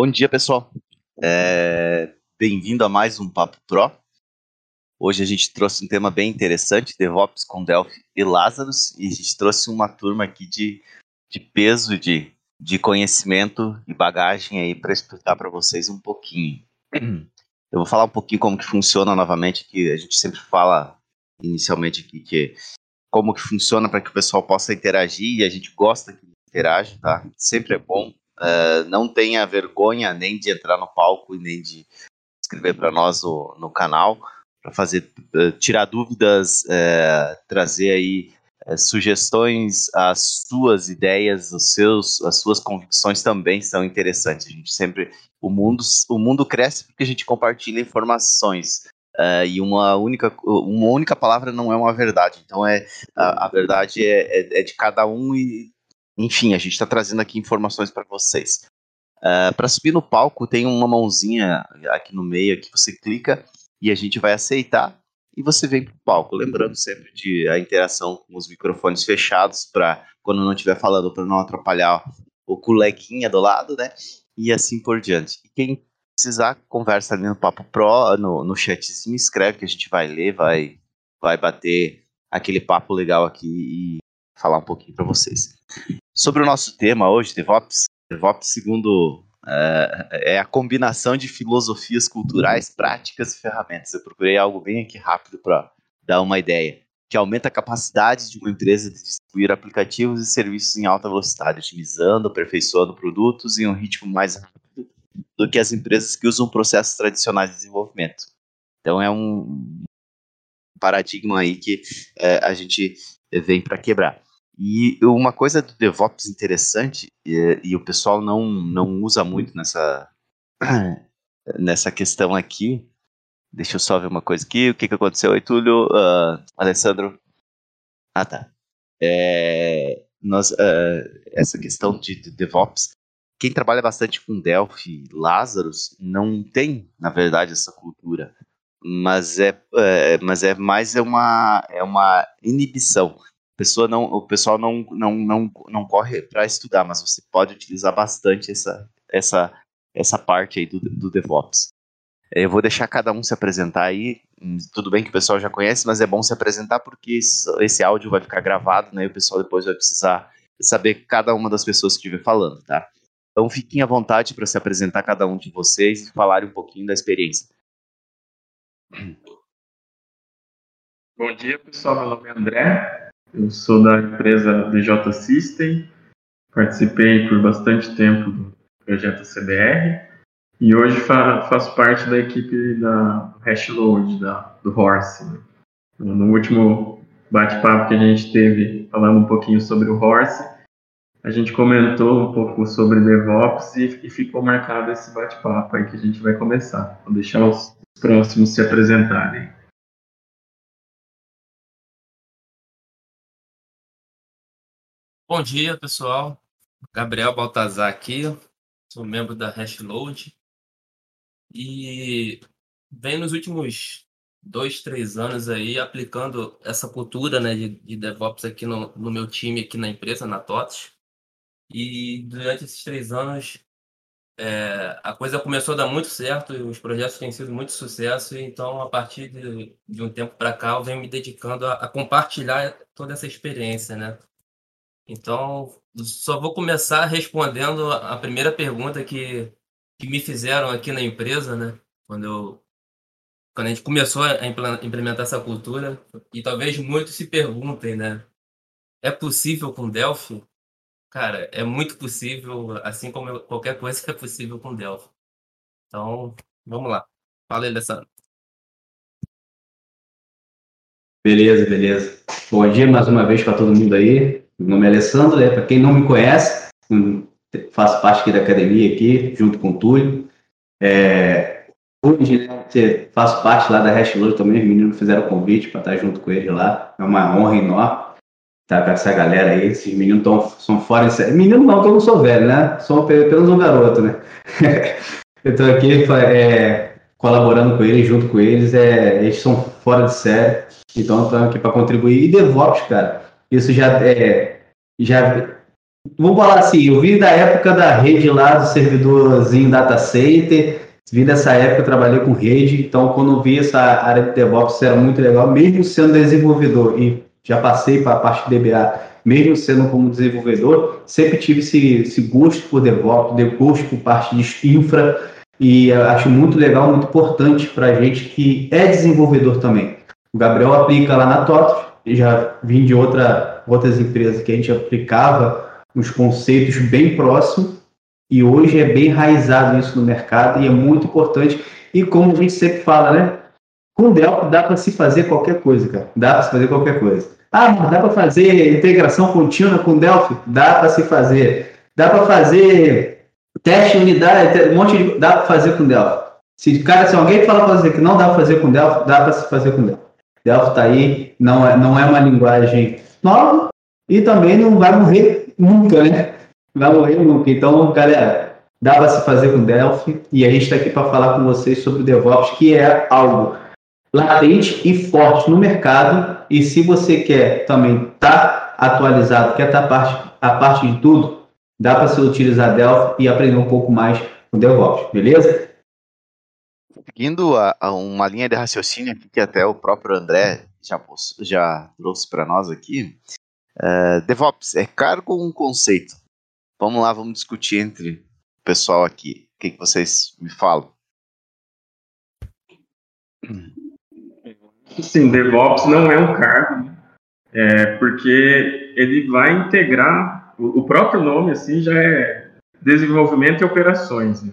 Bom dia, pessoal. É... Bem-vindo a mais um Papo Pro. Hoje a gente trouxe um tema bem interessante, DevOps com Delphi e Lazarus, e a gente trouxe uma turma aqui de, de peso, de, de conhecimento e bagagem aí para explicar para vocês um pouquinho. Eu vou falar um pouquinho como que funciona novamente, que a gente sempre fala inicialmente aqui que como que funciona para que o pessoal possa interagir e a gente gosta que interage, tá? Sempre é bom. Uh, não tenha vergonha nem de entrar no palco e nem de escrever para nós no, no canal para fazer uh, tirar dúvidas, uh, trazer aí sugestões, as suas ideias, os seus, as suas convicções também são interessantes. A gente sempre o mundo o mundo cresce porque a gente compartilha informações. Uh, e uma única, uma única palavra não é uma verdade. Então é a, a verdade é, é, é, de cada um e enfim a gente está trazendo aqui informações para vocês. Uh, para subir no palco tem uma mãozinha aqui no meio que você clica e a gente vai aceitar e você vem para o palco. Lembrando sempre de a interação com os microfones fechados para quando não estiver falando para não atrapalhar o coleguinha do lado, né? E assim por diante. E quem precisar, conversa ali no Papo Pro, no, no chatzinho, escreve que a gente vai ler, vai, vai bater aquele papo legal aqui e falar um pouquinho para vocês. Sobre o nosso tema hoje, DevOps, DevOps segundo é, é a combinação de filosofias culturais, práticas e ferramentas. Eu procurei algo bem aqui rápido para dar uma ideia, que aumenta a capacidade de uma empresa de distribuir aplicativos e serviços em alta velocidade, otimizando, aperfeiçoando produtos em um ritmo mais rápido do que as empresas que usam processos tradicionais de desenvolvimento. Então é um paradigma aí que é, a gente vem para quebrar. E uma coisa do DevOps interessante, e, e, o pessoal não, não usa muito nessa, nessa questão aqui. Deixa eu só ver uma coisa aqui. O que, que aconteceu aí, Túlio? Uh, Alessandro? Ah, tá. É, nós, uh, essa questão de, de DevOps quem trabalha bastante com Delphi, Lazarus, não tem, na verdade, essa cultura. Mas é, é mas é mais é uma, é uma inibição. Pessoa não, o pessoal não, não, não, não corre para estudar, mas você pode utilizar bastante essa, essa, essa parte aí do, do DevOps. Eu vou deixar cada um se apresentar aí. Tudo bem que o pessoal já conhece, mas é bom se apresentar porque esse áudio vai ficar gravado, né? E o pessoal depois vai precisar saber cada uma das pessoas que estiver falando, tá? Então fiquem à vontade para se apresentar cada um de vocês e falarem um pouquinho da experiência. Bom dia, pessoal. Meu nome é André. Eu sou da empresa DJ System. Participei por bastante tempo do projeto CBR e hoje fa faço parte da equipe da Hashload, da, do Horse. No último bate-papo que a gente teve falando um pouquinho sobre o Horse, a gente comentou um pouco sobre DevOps e, e ficou marcado esse bate-papo aí que a gente vai começar. Vou deixar os próximos se apresentarem. Bom dia, pessoal. Gabriel Baltazar aqui, sou membro da Hashload e vem nos últimos dois, três anos aí aplicando essa cultura né, de, de DevOps aqui no, no meu time, aqui na empresa, na TOTS. E durante esses três anos, é, a coisa começou a dar muito certo os projetos têm sido muito sucesso. Então, a partir de, de um tempo para cá, eu venho me dedicando a, a, compartilhar toda essa experiência, né? Então, só vou começar respondendo a primeira pergunta que, que me fizeram aqui na empresa, né? Quando eu quando a gente começou a implementar essa cultura, e talvez muitos se perguntem, né? É possível com Delphi? Cara, é muito possível, assim como qualquer coisa é possível com Delphi. Então, vamos lá. Fala aí, Alessandro. Beleza, beleza. Bom dia mais uma vez para todo mundo aí. Meu nome é Alessandro, é, para quem não me conhece, faço parte aqui da academia aqui, junto com o Túlio. É, hoje, né, faço parte lá da Hashload também, os meninos fizeram o convite para estar junto com eles lá. É uma honra enorme tá com essa galera aí, esses meninos tão, são fora de série. Menino não, que eu não sou velho, né? Sou apenas um garoto, né? eu tô aqui é, colaborando com eles, junto com eles, é, eles são fora de série, então estão aqui para contribuir. E DevOps, cara, isso já é, já vamos falar assim, eu vim da época da rede lá do servidorzinho data center, vim dessa época, trabalhei com rede, então quando vi essa área de DevOps era muito legal, mesmo sendo desenvolvedor e já passei para a parte de DBA, mesmo sendo como desenvolvedor, sempre tive esse, esse gosto por DevOps, de gosto por parte de infra, e acho muito legal, muito importante para a gente que é desenvolvedor também. O Gabriel aplica lá na TOTOS, já vim de outra, outras empresas que a gente aplicava uns conceitos bem próximos, e hoje é bem enraizado isso no mercado e é muito importante. E como a gente sempre fala, né? Com Delphi dá para se fazer qualquer coisa, cara. Dá para se fazer qualquer coisa. Ah, mas dá para fazer integração contínua com Delphi? Dá para se fazer. Dá para fazer teste unidade, um monte de. Dá para fazer com Delphi. Se, cara, se alguém falar para você que não dá para fazer com Delphi, dá para se fazer com Delphi. Delphi está aí, não é, não é uma linguagem nova e também não vai morrer nunca, né? Vai morrer nunca. Então, galera, dá para se fazer com Delphi e a gente está aqui para falar com vocês sobre o DevOps, que é algo latente e forte no mercado. E se você quer também estar tá atualizado, quer estar tá parte, a parte de tudo, dá para se utilizar Delphi e aprender um pouco mais com DevOps, beleza? Seguindo a, a uma linha de raciocínio que até o próprio André já, já trouxe para nós aqui, uh, DevOps é cargo ou um conceito? Vamos lá, vamos discutir entre o pessoal aqui. O que, que vocês me falam? Sim, DevOps não é um cargo, né? é, porque ele vai integrar, o, o, próprio nome assim já é desenvolvimento e operações. Né?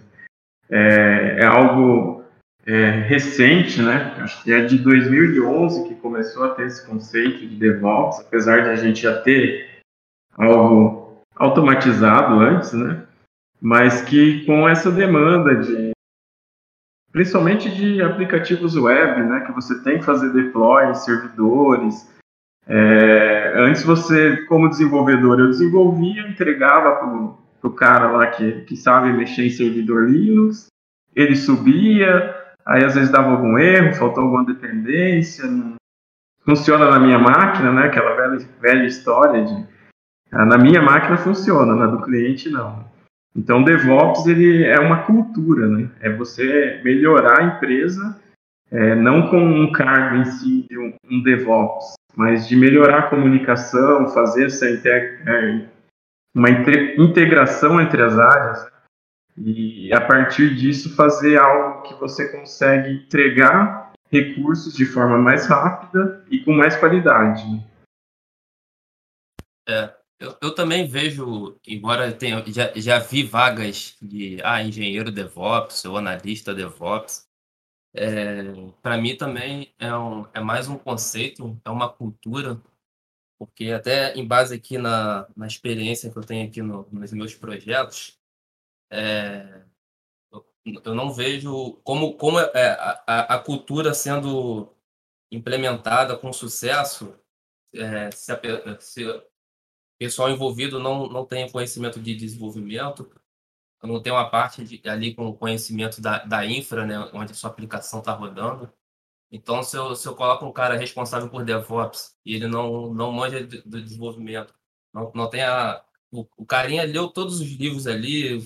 É, é, algo é, recente, né? Acho que é de 2011 que começou a ter esse conceito de DevOps, apesar de a gente já ter algo automatizado antes, né? Mas que com essa demanda de principalmente de aplicativos web, né, que você tem que fazer deploy em servidores. É, antes você, como desenvolvedor, eu desenvolvia, entregava para o cara lá que, que sabe mexer em servidor Linux, ele subia, aí às vezes dava algum erro, faltou alguma dependência, não funciona na minha máquina, né, aquela velha, velha história de ah, na minha máquina funciona, na do cliente não. Então, DevOps ele é uma cultura, né? É você melhorar a empresa, é, não com um cargo em si de um, um, DevOps, mas de melhorar a comunicação, fazer essa é, uma integração entre as áreas né? E a partir disso fazer algo que você consegue entregar recursos de forma mais rápida e com mais qualidade. Né? É, eu, eu também vejo, embora eu tenha, já, já vi vagas de ah, engenheiro DevOps ou analista DevOps, é, para mim também é, um, é mais um conceito, é uma cultura, porque até em base aqui na, na experiência que eu tenho aqui no, nos meus projetos, é, eu, não vejo como, como é, a, a cultura sendo implementada com sucesso, é, se, a, se pessoal envolvido não, não tem conhecimento de desenvolvimento, não tem uma parte de, ali com conhecimento da, da infra, né, onde a sua aplicação está rodando. Então, se eu, se eu coloco um cara responsável por DevOps e ele não, não manja do desenvolvimento, não, não tem a. O, o carinha leu todos os livros ali,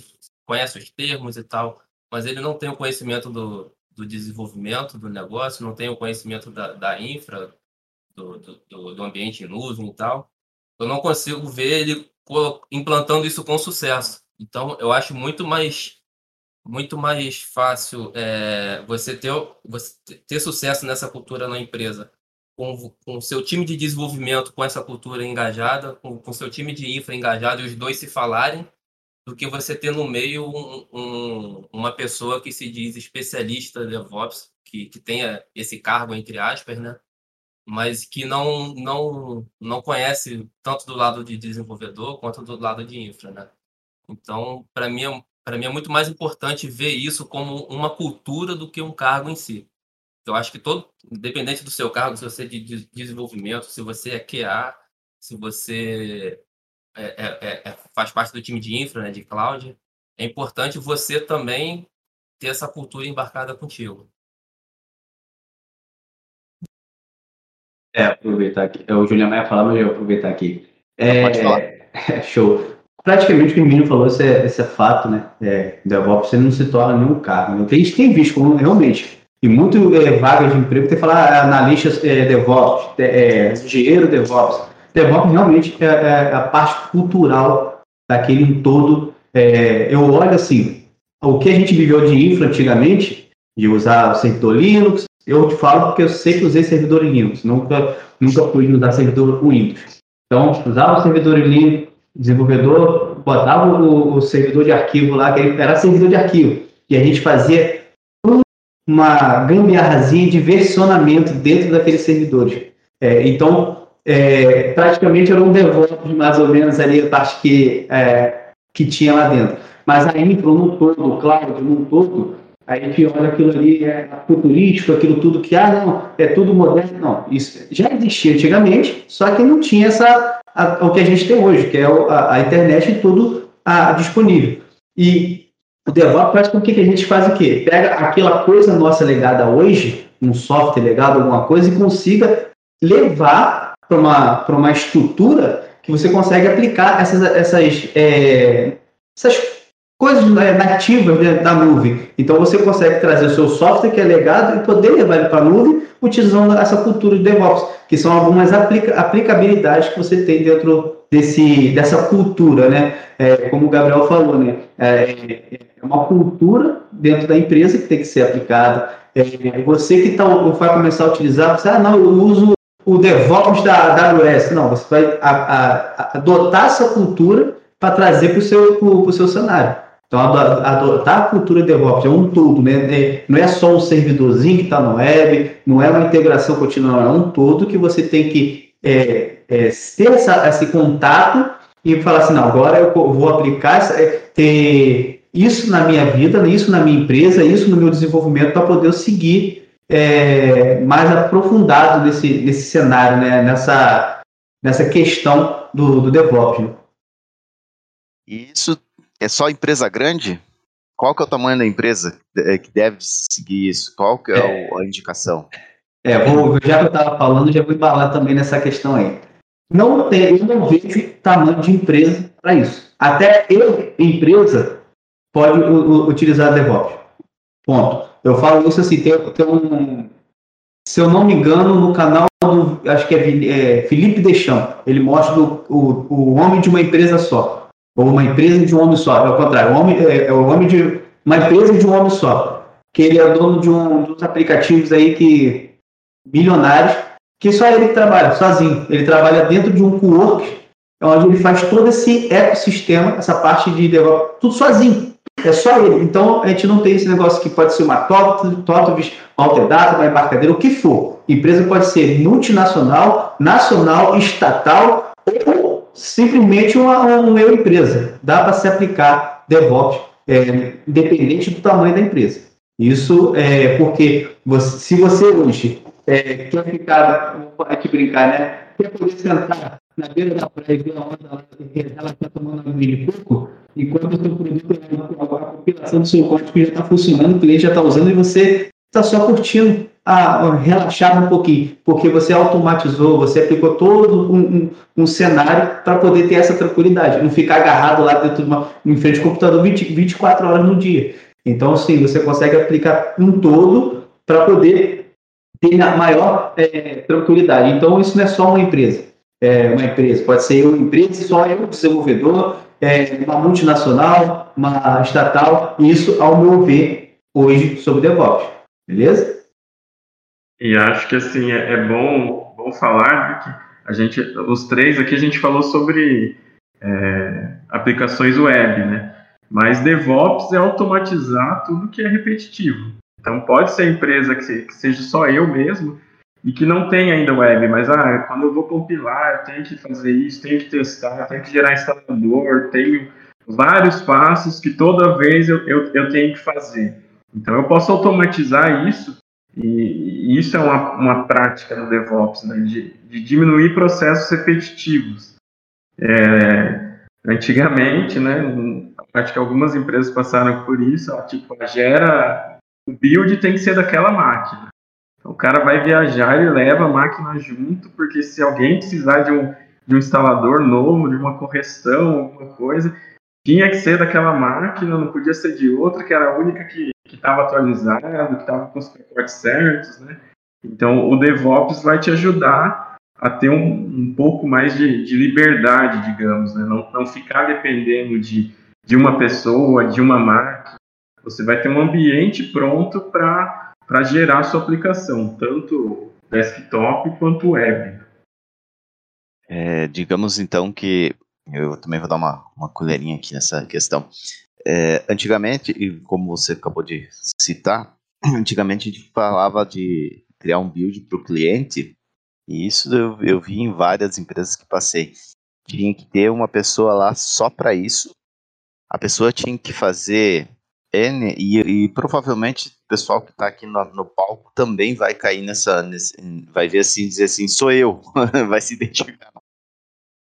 conhece os termos e tal, mas ele não tem o conhecimento do, do desenvolvimento do negócio, não tem o conhecimento da, da infra, do, do, do ambiente em nuvem e tal eu não consigo ver ele implantando isso com sucesso. Então, eu acho muito mais muito mais fácil é, você ter você ter sucesso nessa cultura na empresa com o seu time de desenvolvimento com essa cultura engajada, com o seu time de infra engajado e os dois se falarem, do que você ter no meio um, um, uma pessoa que se diz especialista de DevOps, que, que tenha esse cargo, entre aspas, né? mas que não, não, não conhece tanto do lado de desenvolvedor quanto do lado de infra, né? Então, para mim, é, para mim é muito mais importante ver isso como uma cultura do que um cargo em si. Eu acho que todo, independente do seu cargo, se você é de desenvolvimento, se você é QA, se você é, é, é, é, faz parte do time de infra, né, de cloud, é importante você também ter essa cultura embarcada contigo. É, aproveitar aqui. É, o Juliano vai falar, mas eu vou aproveitar aqui. É, Pode falar. show. praticamente o que o Emílio falou, esse é, esse é fato, né? É, DevOps você não se torna nenhum cargo. Né? A gente tem visto como realmente, e muito é, vagas de emprego, tem que falar ah, analista é, DevOps, é, engenheiro DevOps. DevOps realmente é, é, a parte cultural daquele todo. É, eu olho assim, o que a gente viveu de infra antigamente, de usar o servidor Linux, eu te falo porque eu sempre usei servidor Linux, nunca, nunca fui usar servidor Windows. Então, usava o servidor Linux, desenvolvedor botava o, o, servidor de arquivo lá, que era servidor de arquivo, e a gente fazia uma gambiarrazinha de versionamento dentro daqueles servidores. É, então, é, praticamente era um DevOps mais ou menos ali a parte que, é, que tinha lá dentro. Mas a infra no todo, o cloud no todo, a gente olha aquilo ali, é futurístico, aquilo tudo que, ah, não, é tudo moderno. Não, isso já existia antigamente, só que não tinha essa a, o que a gente tem hoje, que é a, a internet e tudo a, disponível. E o DevOps faz com que a gente faz o quê? Pega aquela coisa nossa legada hoje, um software legado, alguma coisa, e consiga levar para uma, uma estrutura que você consegue aplicar essas, essas, é, essas coisas nativas né, da nuvem. Então você consegue trazer o seu software que é legado e poder levar ele para a nuvem utilizando essa cultura de DevOps, que são algumas aplica aplicabilidades que você tem dentro desse, dessa cultura, né? É, como o Gabriel falou, né? É, é, uma cultura dentro da empresa que tem que ser aplicada. É, você que tá, vai começar a utilizar, você, ah, não, eu uso o DevOps da AWS. Não, você vai a, a, adotar essa cultura para trazer para o seu, seu cenário. Então, adotar a cultura DevOps é um todo, né? É, não é só um servidorzinho que está no web, não é uma integração contínua, é um todo que você tem que é, é, ter essa, esse contato e falar assim, não, agora eu vou aplicar, essa, é, ter isso na minha vida, isso na minha empresa, isso no meu desenvolvimento para poder seguir é, mais aprofundado nesse, nesse cenário, né? nessa, nessa questão do, do DevOps. Né? Isso é só empresa grande? Qual que é o tamanho da empresa é, que deve seguir isso? Qual que é, é. a indicação? É, vou, já que eu estava falando, já vou embalar também nessa questão aí. Não tem, eu não vejo tamanho de empresa para isso. Até eu, empresa, pode utilizar DevOps. Ponto. Eu falo isso assim, tem, tem um. Se eu não me engano, no canal do. Acho que é, é Felipe Deschamps. Ele mostra o, o, o homem de uma empresa só ou uma empresa de um homem só, é o contrário, o homem, é, é o homem de uma empresa de um homem só, que ele é dono de um dos aplicativos aí que milionários, que só ele trabalha sozinho, ele trabalha dentro de um co-work, onde ele faz todo esse ecossistema, essa parte de DevOps, tudo sozinho. É só ele. Então, a gente não tem esse negócio que pode ser uma TOTVIS, uma Alterdata, uma embarcadeira, o que for. Empresa pode ser multinacional, nacional, estatal ou simplesmente uma, uma empresa. Dá para se aplicar DevOps, é, independente do tamanho da empresa. Isso é porque você, se você hoje é, quer ficar, aqui brincar, né? Quer poder sentar na beira da praia e ver a onda ela está tomando um de coco, enquanto o seu produto, a compilação do seu código já está funcionando, o cliente já está usando e você está só curtindo a relaxar um pouquinho, porque você automatizou, você aplicou todo um, um, um cenário para poder ter essa tranquilidade, não ficar agarrado lá dentro de uma, em frente ao computador 20, 24 horas no dia. Então, sim, você consegue aplicar um todo para poder ter maior é, tranquilidade. Então, isso não é só uma empresa. É uma empresa, pode ser uma empresa, só eu, desenvolvedor, é, uma multinacional, uma estatal, isso, ao meu ver, hoje, sobre DevOps. Beleza? E acho que assim é, é bom, bom falar que a gente, os três aqui a gente falou sobre é, aplicações web, né? Mas DevOps é automatizar tudo que é repetitivo. Então pode ser empresa que, que seja só eu mesmo e que não tem ainda web, mas ah, quando eu vou compilar, eu tenho que fazer isso, tenho que testar, tenho que gerar instalador, tenho vários passos que toda vez eu, eu, eu tenho que fazer. Então eu posso automatizar isso e, isso é uma, uma prática no DevOps, né, de, de diminuir processos repetitivos. É, antigamente, né, acho que algumas empresas passaram por isso, ó, tipo, gera o build tem que ser daquela máquina. O cara vai viajar e leva a máquina junto, porque se alguém precisar de um, de um instalador novo, de uma correção, alguma coisa, tinha que ser daquela máquina, não podia ser de outra, que era a única que estava atualizada, que estava com os pacotes certos, né? Então, o DevOps vai te ajudar a ter um, um pouco mais de, de, liberdade, digamos, né? não, não ficar dependendo de, de uma pessoa, de uma máquina. Você vai ter um ambiente pronto para gerar sua aplicação, tanto desktop quanto web. É, digamos então que eu também vou dar uma, uma colherinha aqui nessa questão. É, antigamente, e como você acabou de citar, antigamente a gente falava de criar um build para o cliente, e isso eu, eu vi em várias empresas que passei. Tinha que ter uma pessoa lá só para isso. A pessoa tinha que fazer N, e, e provavelmente pessoal que está aqui no, no, palco também vai cair nessa, nesse, vai ver assim, dizer assim, sou eu, vai se identificar.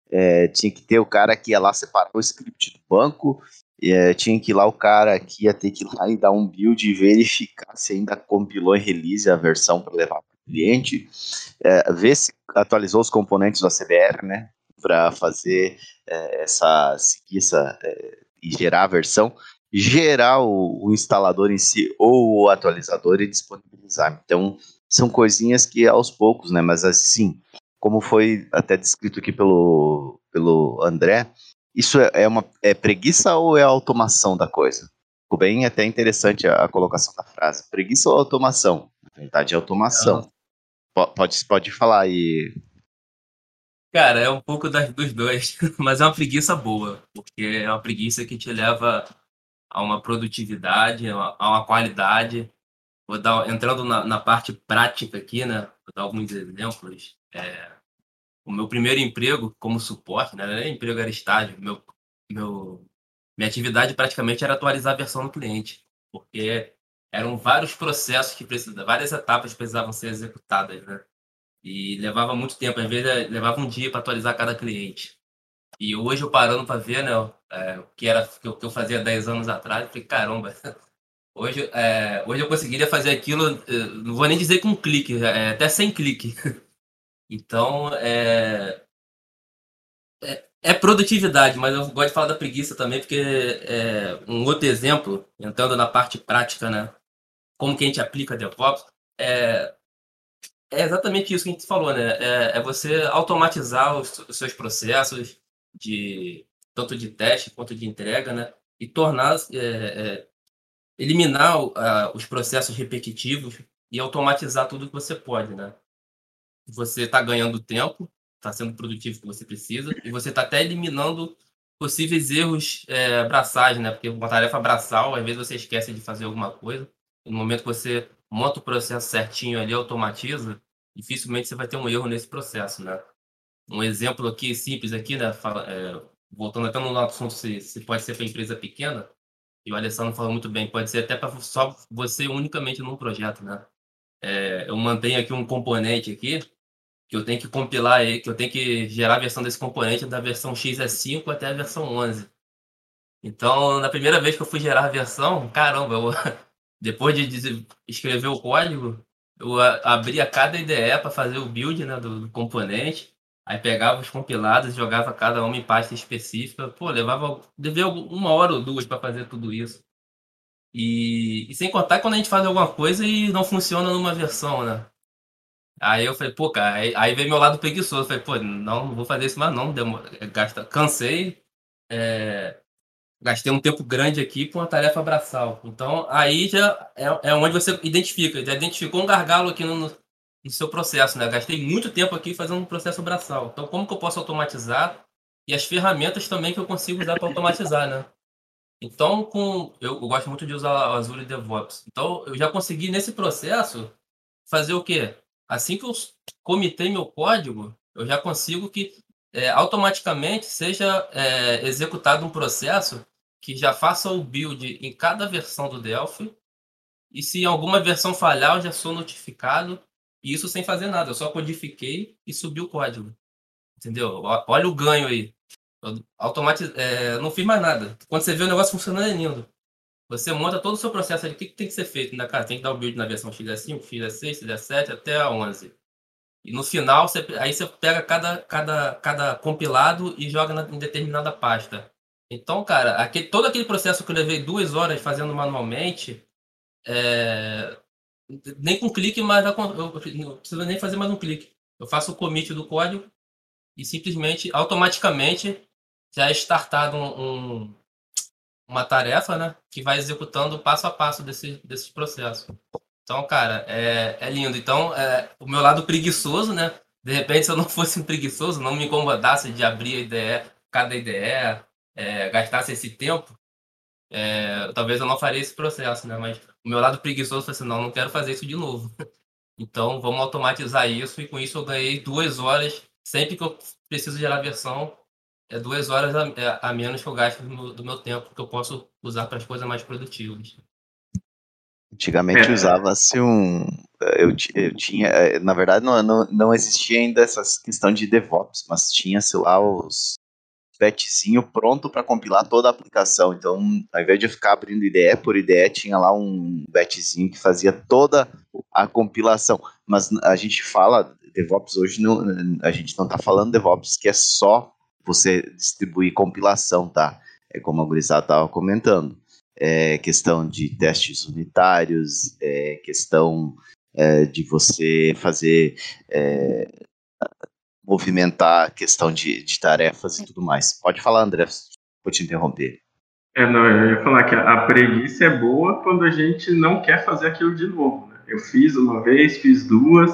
É, tinha que ter o cara que ia lá separar o script do banco, é, tinha que ir lá o cara que ia ter que ir lá e dar um build e verificar se ainda compilou em release a versão para levar para o cliente, é, ver se atualizou os componentes do ACBR, né, para fazer é, essa, seguir é, e gerar a versão, gerar o, o, instalador em si ou o atualizador e disponibilizar. Então, são coisinhas que aos poucos, né, mas assim, como foi até descrito aqui pelo, pelo André, isso é, é, uma é preguiça ou é automação da coisa? Ficou bem até interessante a, a colocação da frase. Preguiça ou automação? Na verdade, é automação. Pode, pode falar aí. Cara, é um pouco das, dos dois, mas é uma preguiça boa, porque é uma preguiça que te leva a uma produtividade, a uma, qualidade. Vou dar, entrando na, na, parte prática aqui, né? Vou dar alguns exemplos. É, o meu primeiro emprego como suporte, né? Era emprego, era estágio. Meu, meu, minha atividade praticamente era atualizar a versão do cliente, porque eram vários processos que precisavam, várias etapas precisavam ser executadas, né? E levava muito tempo, às vezes levava um dia para atualizar cada cliente. E hoje eu parando para ver, né, é, o que era o que eu fazia 10 anos atrás, eu falei, caramba, hoje, é, hoje eu conseguiria fazer aquilo, eh, não vou nem dizer com um clique, é, até sem clique. Então, é, é, é, produtividade, mas eu gosto de falar da preguiça também, porque é um outro exemplo, entrando na parte prática, né? Como que a gente aplica DevOps, é, é exatamente isso que a gente falou, né? É, é você automatizar os, os, seus processos, de tanto de teste quanto de entrega, né? E tornar, é, é, eliminar uh, os processos repetitivos e automatizar tudo que você pode, né? você está ganhando tempo, está sendo produtivo que você precisa, e você está até eliminando possíveis erros é, braçais, né? Porque uma tarefa braçal, às vezes você esquece de fazer alguma coisa, no momento que você monta o processo certinho ali, automatiza, dificilmente você vai ter um erro nesse processo, né? Um exemplo aqui, simples aqui, né? Fala, é, voltando até no assunto se, se pode ser para empresa pequena, e o Alessandro falou muito bem, pode ser até para só você unicamente num projeto, né? É, eu mantenho aqui um componente aqui, que eu tenho que compilar que eu tenho que gerar a versão desse componente da versão XE5 até a versão 11. Então, na primeira vez que eu fui gerar a versão, caramba, eu, depois de escrever o código, eu abria cada IDE para fazer o build né, do, do, componente, aí pegava os compilados jogava cada uma em pasta específica. Pô, levava devia uma hora ou duas para fazer tudo isso. E, e sem contar quando a gente faz alguma coisa e não funciona numa versão, né? Aí eu falei, pô, cara, aí, aí veio meu lado preguiçoso. Eu falei, pô, não, não vou fazer isso mais não. Gasta, cansei, é, gastei um tempo grande aqui com uma tarefa braçal. Então, aí já é, é onde você identifica, já identificou um gargalo aqui no, seu processo, né? Gastei muito tempo aqui fazendo um processo braçal. Então, como que eu posso automatizar? E as ferramentas também que eu consigo usar para automatizar, né? Então, com, eu, eu, gosto muito de usar o Azure DevOps. Então, eu já consegui nesse processo fazer o quê? assim que eu comitei meu código, eu já consigo que é, automaticamente seja é, executado um processo que já faça o build em cada versão do Delphi. E se alguma versão falhar, eu já sou notificado. E isso sem fazer nada. Eu só codifiquei e subi o código. Entendeu? Olha o ganho aí. Automatiz... É, não fiz mais nada. Quando você vê o negócio funcionando, é lindo. Você monta todo o seu processo de o que, que tem que ser feito. Né, cara? Tem que dar o build na versão XE5, XE6, XE7 até a 11. E no final, você, aí você pega cada, cada, cada compilado e joga na, em determinada pasta. Então, cara, aquele, todo aquele processo que eu levei duas horas fazendo manualmente, é, nem com clique, mas eu não preciso nem fazer mais um clique. Eu faço o commit do código e simplesmente, automaticamente, já é startado um, um, uma tarefa, né? Que vai executando passo a passo desse, desse processo. Então, cara, é, é lindo. Então, é, o meu lado preguiçoso, né? De repente, se eu não fosse um preguiçoso, não me incomodasse de abrir a ideia, cada ideia, é, gastasse esse tempo, é, talvez eu não faria esse processo, né? Mas o meu lado preguiçoso foi assim, não, não quero fazer isso de novo. Então, vamos automatizar isso e com isso eu ganhei duas horas. Sempre que eu preciso gerar versão, é duas horas a, é, a menos que eu gasto do meu, do meu tempo que eu posso usar para as coisas mais produtivas. Antigamente é. usava-se um. Eu, eu tinha. Na verdade, não, não, não existia ainda essa questão de DevOps, mas tinha-se lá os batchzinho pronto para compilar toda a aplicação. Então, ao invés de ficar abrindo IDE por IDE, tinha lá um batchzinho que fazia toda a compilação. Mas a gente fala DevOps hoje, não, a gente não está falando DevOps que é só você distribuir compilação, tá? É como a gurizada estava comentando. É questão de testes unitários, é questão é, de você fazer é, movimentar a questão de, de tarefas e tudo mais. Pode falar, André, vou te interromper. É, não, eu ia falar que a preguiça é boa quando a gente não quer fazer aquilo de novo. Né? Eu fiz uma vez, fiz duas,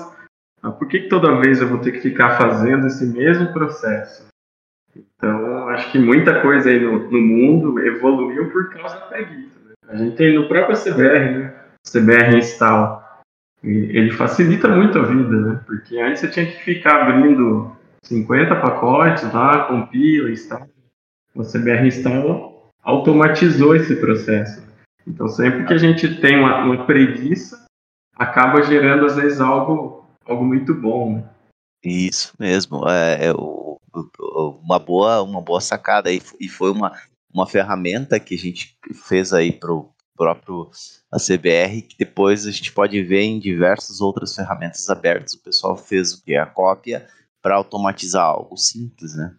mas por que, que toda vez eu vou ter que ficar fazendo esse mesmo processo? Então, acho que muita coisa aí no, no mundo evoluiu por causa da preguiça. Né? A gente tem no próprio CBR, né? CBR Install, ele facilita muito a vida, né? Porque antes você tinha que ficar abrindo 50 pacotes lá, compila, instala. O CBR Install automatizou esse processo. Então, sempre que a gente tem uma, uma preguiça, acaba gerando, às vezes, algo, algo muito bom, né? Isso mesmo, é, é o, uma boa uma boa sacada e, e foi uma, uma ferramenta que a gente fez aí pro, próprio a CBR, que depois a gente pode ver em diversas outras ferramentas abertas. O pessoal fez o que? A cópia para automatizar algo simples, né?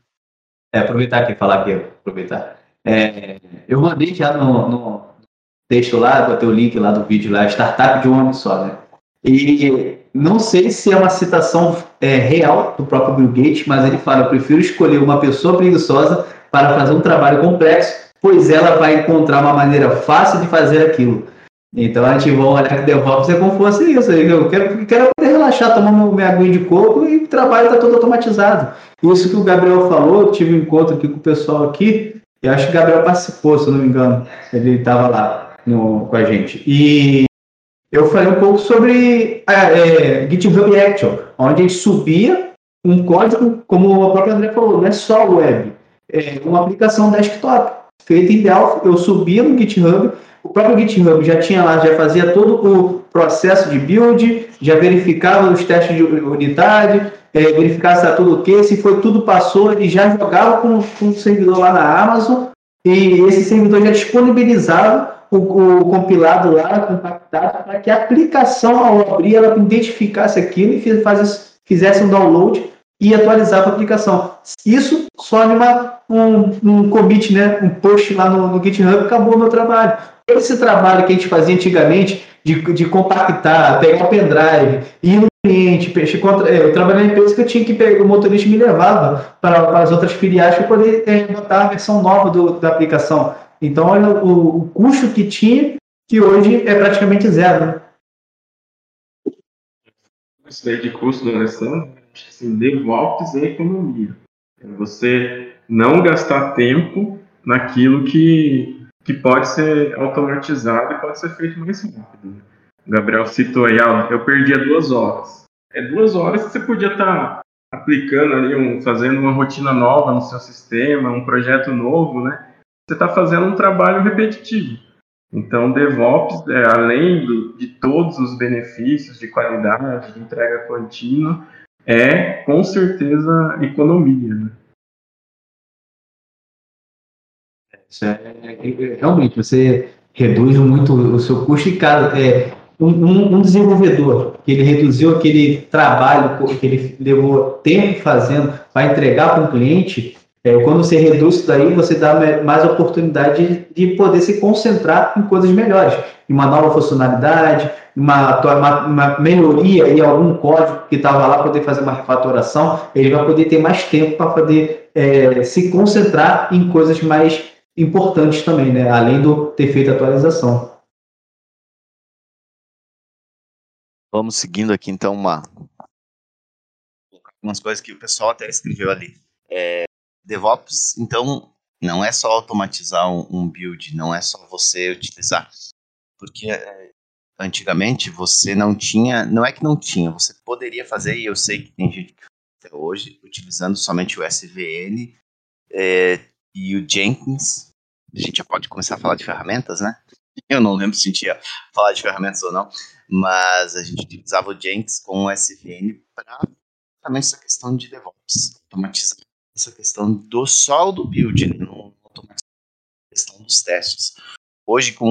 É, aproveitar aqui, falar aqui, aproveitar. É, eu mandei já no, no texto lá, botei o link lá do vídeo lá, startup de um homem só, né? E não sei se é uma citação é, real do próprio Bill Gates, mas ele fala: eu prefiro escolher uma pessoa preguiçosa para fazer um trabalho complexo pois ela vai encontrar uma maneira fácil de fazer aquilo. Então a gente vai olhar que DevOps é como fosse isso. Eu quero, quero poder relaxar, tomar minha aguinha de coco e o trabalho está todo automatizado. Isso que o Gabriel falou, eu tive um encontro aqui com o pessoal aqui, e acho que o Gabriel participou, se eu não me engano. Ele estava lá no, com a gente. E eu falei um pouco sobre a, é, GitHub Action, onde a gente subia um código, como a própria André falou, não é só web, é uma aplicação desktop feito em Delphi, eu subia no GitHub, o próprio GitHub já tinha lá, já fazia todo o processo de build, já verificava os testes de unidade, é, verificava se está tudo ok, se foi tudo passou, ele já jogava com, com o servidor lá na Amazon, e esse servidor já disponibilizava o, o compilado lá, compactado, para que a aplicação, ao abrir, ela identificasse aquilo e faz, fizesse um download e atualizava a aplicação. Isso só numa, um, um commit, né, um push lá no, no GitHub, acabou o meu trabalho. Esse trabalho que a gente fazia antigamente de, de compactar, pegar o pendrive, ir no cliente, é, eu trabalhei na empresa que eu tinha que pegar, o motorista me levava para, para as outras filiais para poder é, botar a versão nova do, da aplicação. Então, olha o, o custo que tinha, que hoje é praticamente zero. Né? Isso daí de custo do Alessandro assim, DevOps é economia. Você não gastar tempo naquilo que, que pode ser automatizado e pode ser feito mais rápido. O Gabriel citou aí, ah, eu perdia duas horas. É duas horas que você podia estar tá aplicando ali, um, fazendo uma rotina nova no seu sistema, um projeto novo, né? Você está fazendo um trabalho repetitivo. Então, DevOps, é, além de todos os benefícios de qualidade, de entrega contínua, é com certeza economia. Né? É, é, realmente, você reduz muito o seu custo e cada. É, um, um, desenvolvedor que ele reduziu aquele trabalho que ele levou tempo fazendo para entregar para um cliente, é, quando você reduz isso daí, você dá mais oportunidade de, de poder se concentrar em coisas melhores, em uma nova funcionalidade, uma, uma, uma melhoria em algum código que estava lá, poder fazer uma refatoração, ele vai poder ter mais tempo para poder é, se concentrar em coisas mais importantes também, né? além do ter feito a atualização. Vamos seguindo aqui então uma algumas coisas que o pessoal até escreveu ali. É, DevOps, então, não é só automatizar um, build, não é só você utilizar. Porque é, antigamente você não tinha, não é que não tinha, você poderia fazer, e eu sei que tem gente que até hoje, utilizando somente o SVN é, e o Jenkins. A gente já pode começar a falar de ferramentas, né? Eu não lembro se a gente ia falar de ferramentas ou não, mas a gente utilizava o Jenkins com o SVN para também essa questão de DevOps, automatizar essa questão do só do build, né? não automatizar a questão dos testes. Hoje com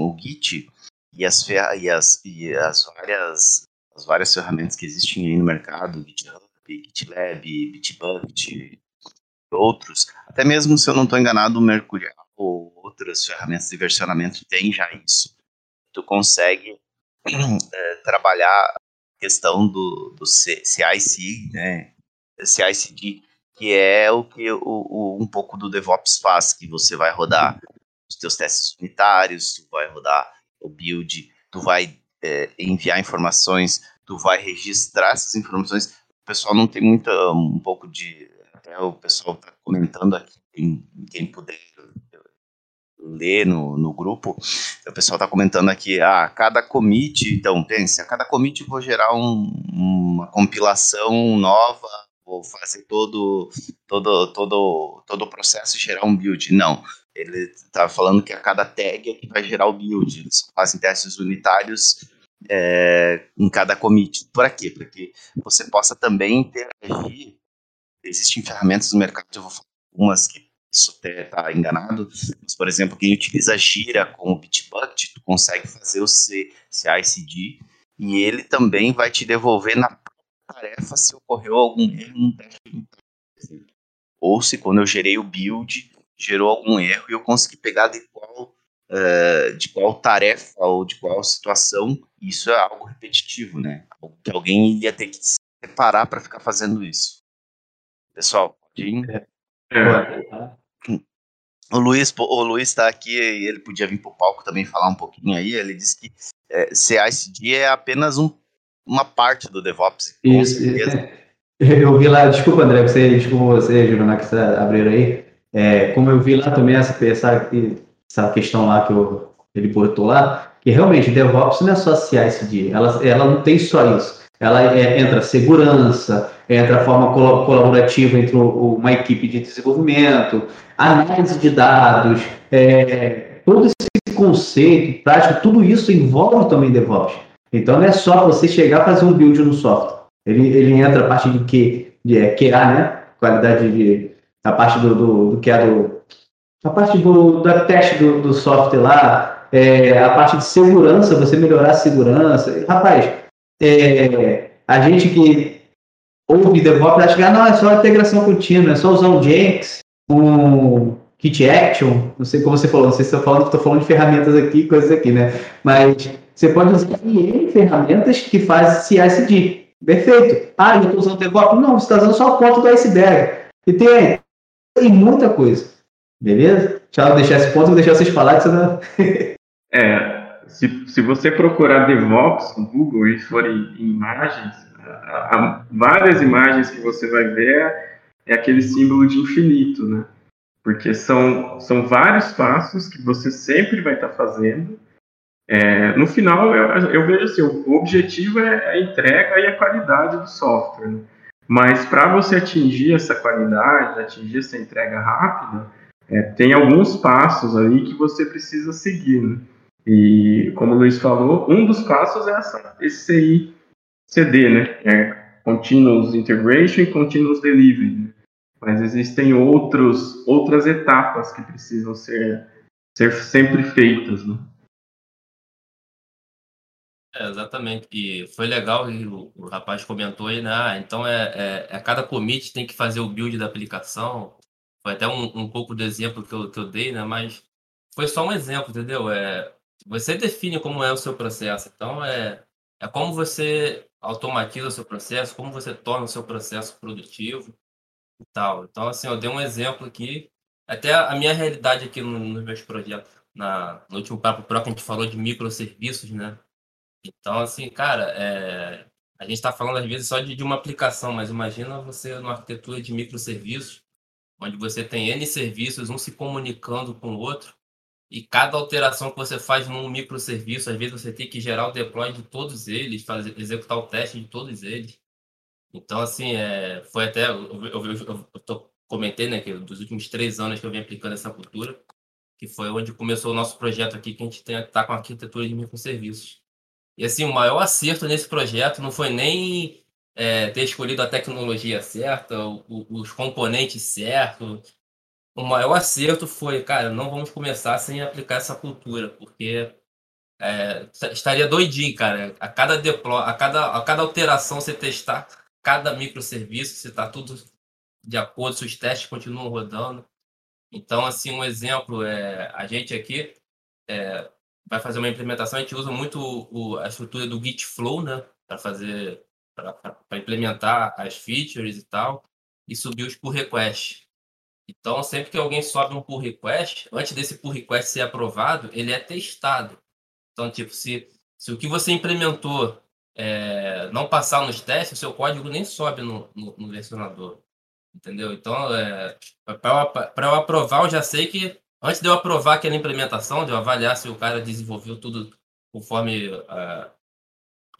o Git e as, e as, e as várias as várias ferramentas que existem aí no mercado, GitHub, GitLab, Bitbucket, outros, até mesmo se eu não estou enganado, o Mercurial ou outras ferramentas de versionamento tem já isso. Tu consegue é, trabalhar a questão do, do CI/CD, né? CI/CD, que é o que o, o, um pouco do DevOps faz, que você vai rodar os teus testes unitários, tu vai rodar o build, tu vai é, enviar informações, tu vai registrar essas informações. O pessoal não tem muita, um pouco de, até o pessoal está comentando aqui, quem, quem puder ler no, no grupo, o pessoal está comentando aqui, ah, cada commit, então, pense, a cada commit eu vou gerar um, uma compilação nova, vou fazer todo, todo, todo, todo o processo e gerar um build. Não, ele está falando que a cada tag é que vai gerar o build, eles fazem testes unitários é, em cada commit. Para quê? Para que você possa também interagir. Existem ferramentas no mercado, eu vou falar algumas que isso está enganado, mas, por exemplo, quem utiliza Gira com o Bitbucket, tu consegue fazer o CI/CD e ele também vai te devolver na tarefa se ocorreu algum erro no teste. Ou se quando eu gerei o build, gerou algum erro e eu consegui pegar de qual, uh, de qual tarefa ou de qual situação, isso é algo repetitivo, né? Que alguém ia ter que se preparar para ficar fazendo isso. Pessoal, pode ir? É. É. O Luiz o Luiz está aqui ele podia vir para o palco também falar um pouquinho aí. Ele disse que é, CICD é apenas um, uma parte do DevOps. Isso, eu vi lá, desculpa André, você, desculpa você, Juliana, que você abriu aí. É, como eu vi lá também essa, essa, essa questão lá que eu, ele botou lá, que realmente DevOps não é só CICD, ela, ela não tem só isso. Ela é, entra segurança, entra a forma colaborativa entre uma equipe de desenvolvimento, análise de dados, é, todo esse conceito prático, tudo isso envolve também DevOps. Então não é só você chegar a fazer um build no software. Ele, ele entra a parte de, que, de é, QA, né? Qualidade de. a parte do, do, do que é do. a parte do, da teste do, do software lá, é, a parte de segurança, você melhorar a segurança. Rapaz, é, a gente que ouve DevOps acha que ah, não, é só integração contínua, é só usar um Jenkins, um Kit Action, não sei como você falou, não sei se estou falando, estou falando de ferramentas aqui, coisas aqui, né? Mas você pode usar N ferramentas que fazem CI/CD. Perfeito. Ah, eu estou usando DevOps? Não, você está usando só a ponta do iceberg. E tem, tem muita coisa. Beleza? Tchau, deixar esse ponto, vou deixar vocês falarem, senão... é, se, se você procurar DevOps no Google e for em, em imagens, há várias imagens que você vai ver é aquele símbolo de infinito, né? Porque são, são vários passos que você sempre vai estar tá fazendo. É, no final, eu, eu, vejo assim, o objetivo é a entrega e a qualidade do software. Né? Mas para você atingir essa qualidade, atingir essa entrega rápida, é, tem alguns passos aí que você precisa seguir. Né? E, como o Luiz falou, um dos passos é essa, esse CD, né? É Continuous Integration e Continuous Delivery. Né? Mas existem outros, outras etapas que precisam ser, ser sempre feitas, né? É, exatamente. E foi legal, e o, o rapaz comentou aí, né? Ah, então é, é, é, cada commit tem que fazer o build da aplicação. Foi até um, um pouco do exemplo que eu, que eu dei, né? Mas foi só um exemplo, entendeu? É, você define como é o seu processo. Então, é, é como você automatiza o seu processo, como você torna o seu processo produtivo e tal. Então, assim, eu dei um exemplo aqui, até a minha realidade aqui nos meus projetos. Na, no último Papo Pro a gente falou de microserviços, né? Então, assim, cara, é, a gente está falando às vezes só de, de, uma aplicação, mas imagina você numa arquitetura de microserviços, onde você tem N serviços, um se comunicando com o outro, e cada alteração que você faz num microserviço, às vezes você tem que gerar o deploy de todos eles, fazer, executar o teste de todos eles. Então, assim, é, foi até. Eu, eu, eu, eu tô, comentei, né, que dos últimos três anos que eu venho aplicando essa cultura, que foi onde começou o nosso projeto aqui, que a gente está com a arquitetura de microserviços. E, assim, o maior acerto nesse projeto não foi nem é, ter escolhido a tecnologia certa, o, os componentes certos, o maior acerto foi, cara, não vamos começar sem aplicar essa cultura, porque é, estaria doidinho, cara. A cada deploy, a cada, a cada alteração você testar cada microserviço, se está tudo de acordo, se os testes continuam rodando. Então, assim, um exemplo é a gente aqui é, vai fazer uma implementação, a gente usa muito o, a estrutura do Git Flow, né, para fazer para implementar as features e tal, e subir os pull requests. Então, sempre que alguém sobe um pull request, antes desse pull request ser aprovado, ele é testado. Então, tipo, se, se o que você implementou é, não passar nos testes, o seu código nem sobe no, no, no versionador. Entendeu? Então, é, para eu aprovar, eu já sei que antes de eu aprovar aquela implementação, de eu avaliar se o cara desenvolveu tudo conforme uh,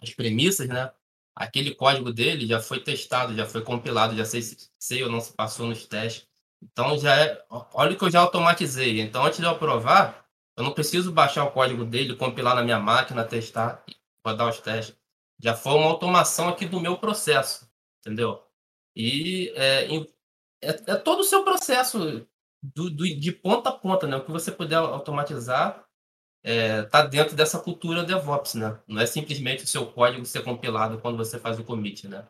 as premissas, né? Aquele código dele já foi testado, já foi compilado, já sei se sei ou não se passou nos testes. Então já é, olha que eu já automatizei. Então antes de eu aprovar, eu não preciso baixar o código dele, compilar na minha máquina, testar, rodar os testes. Já foi uma automação aqui do meu processo, entendeu? E é, é, é todo o seu processo do, do, de ponta a ponta, né? O que você puder automatizar está é, dentro dessa cultura DevOps, né? Não é simplesmente o seu código ser compilado quando você faz o commit, né?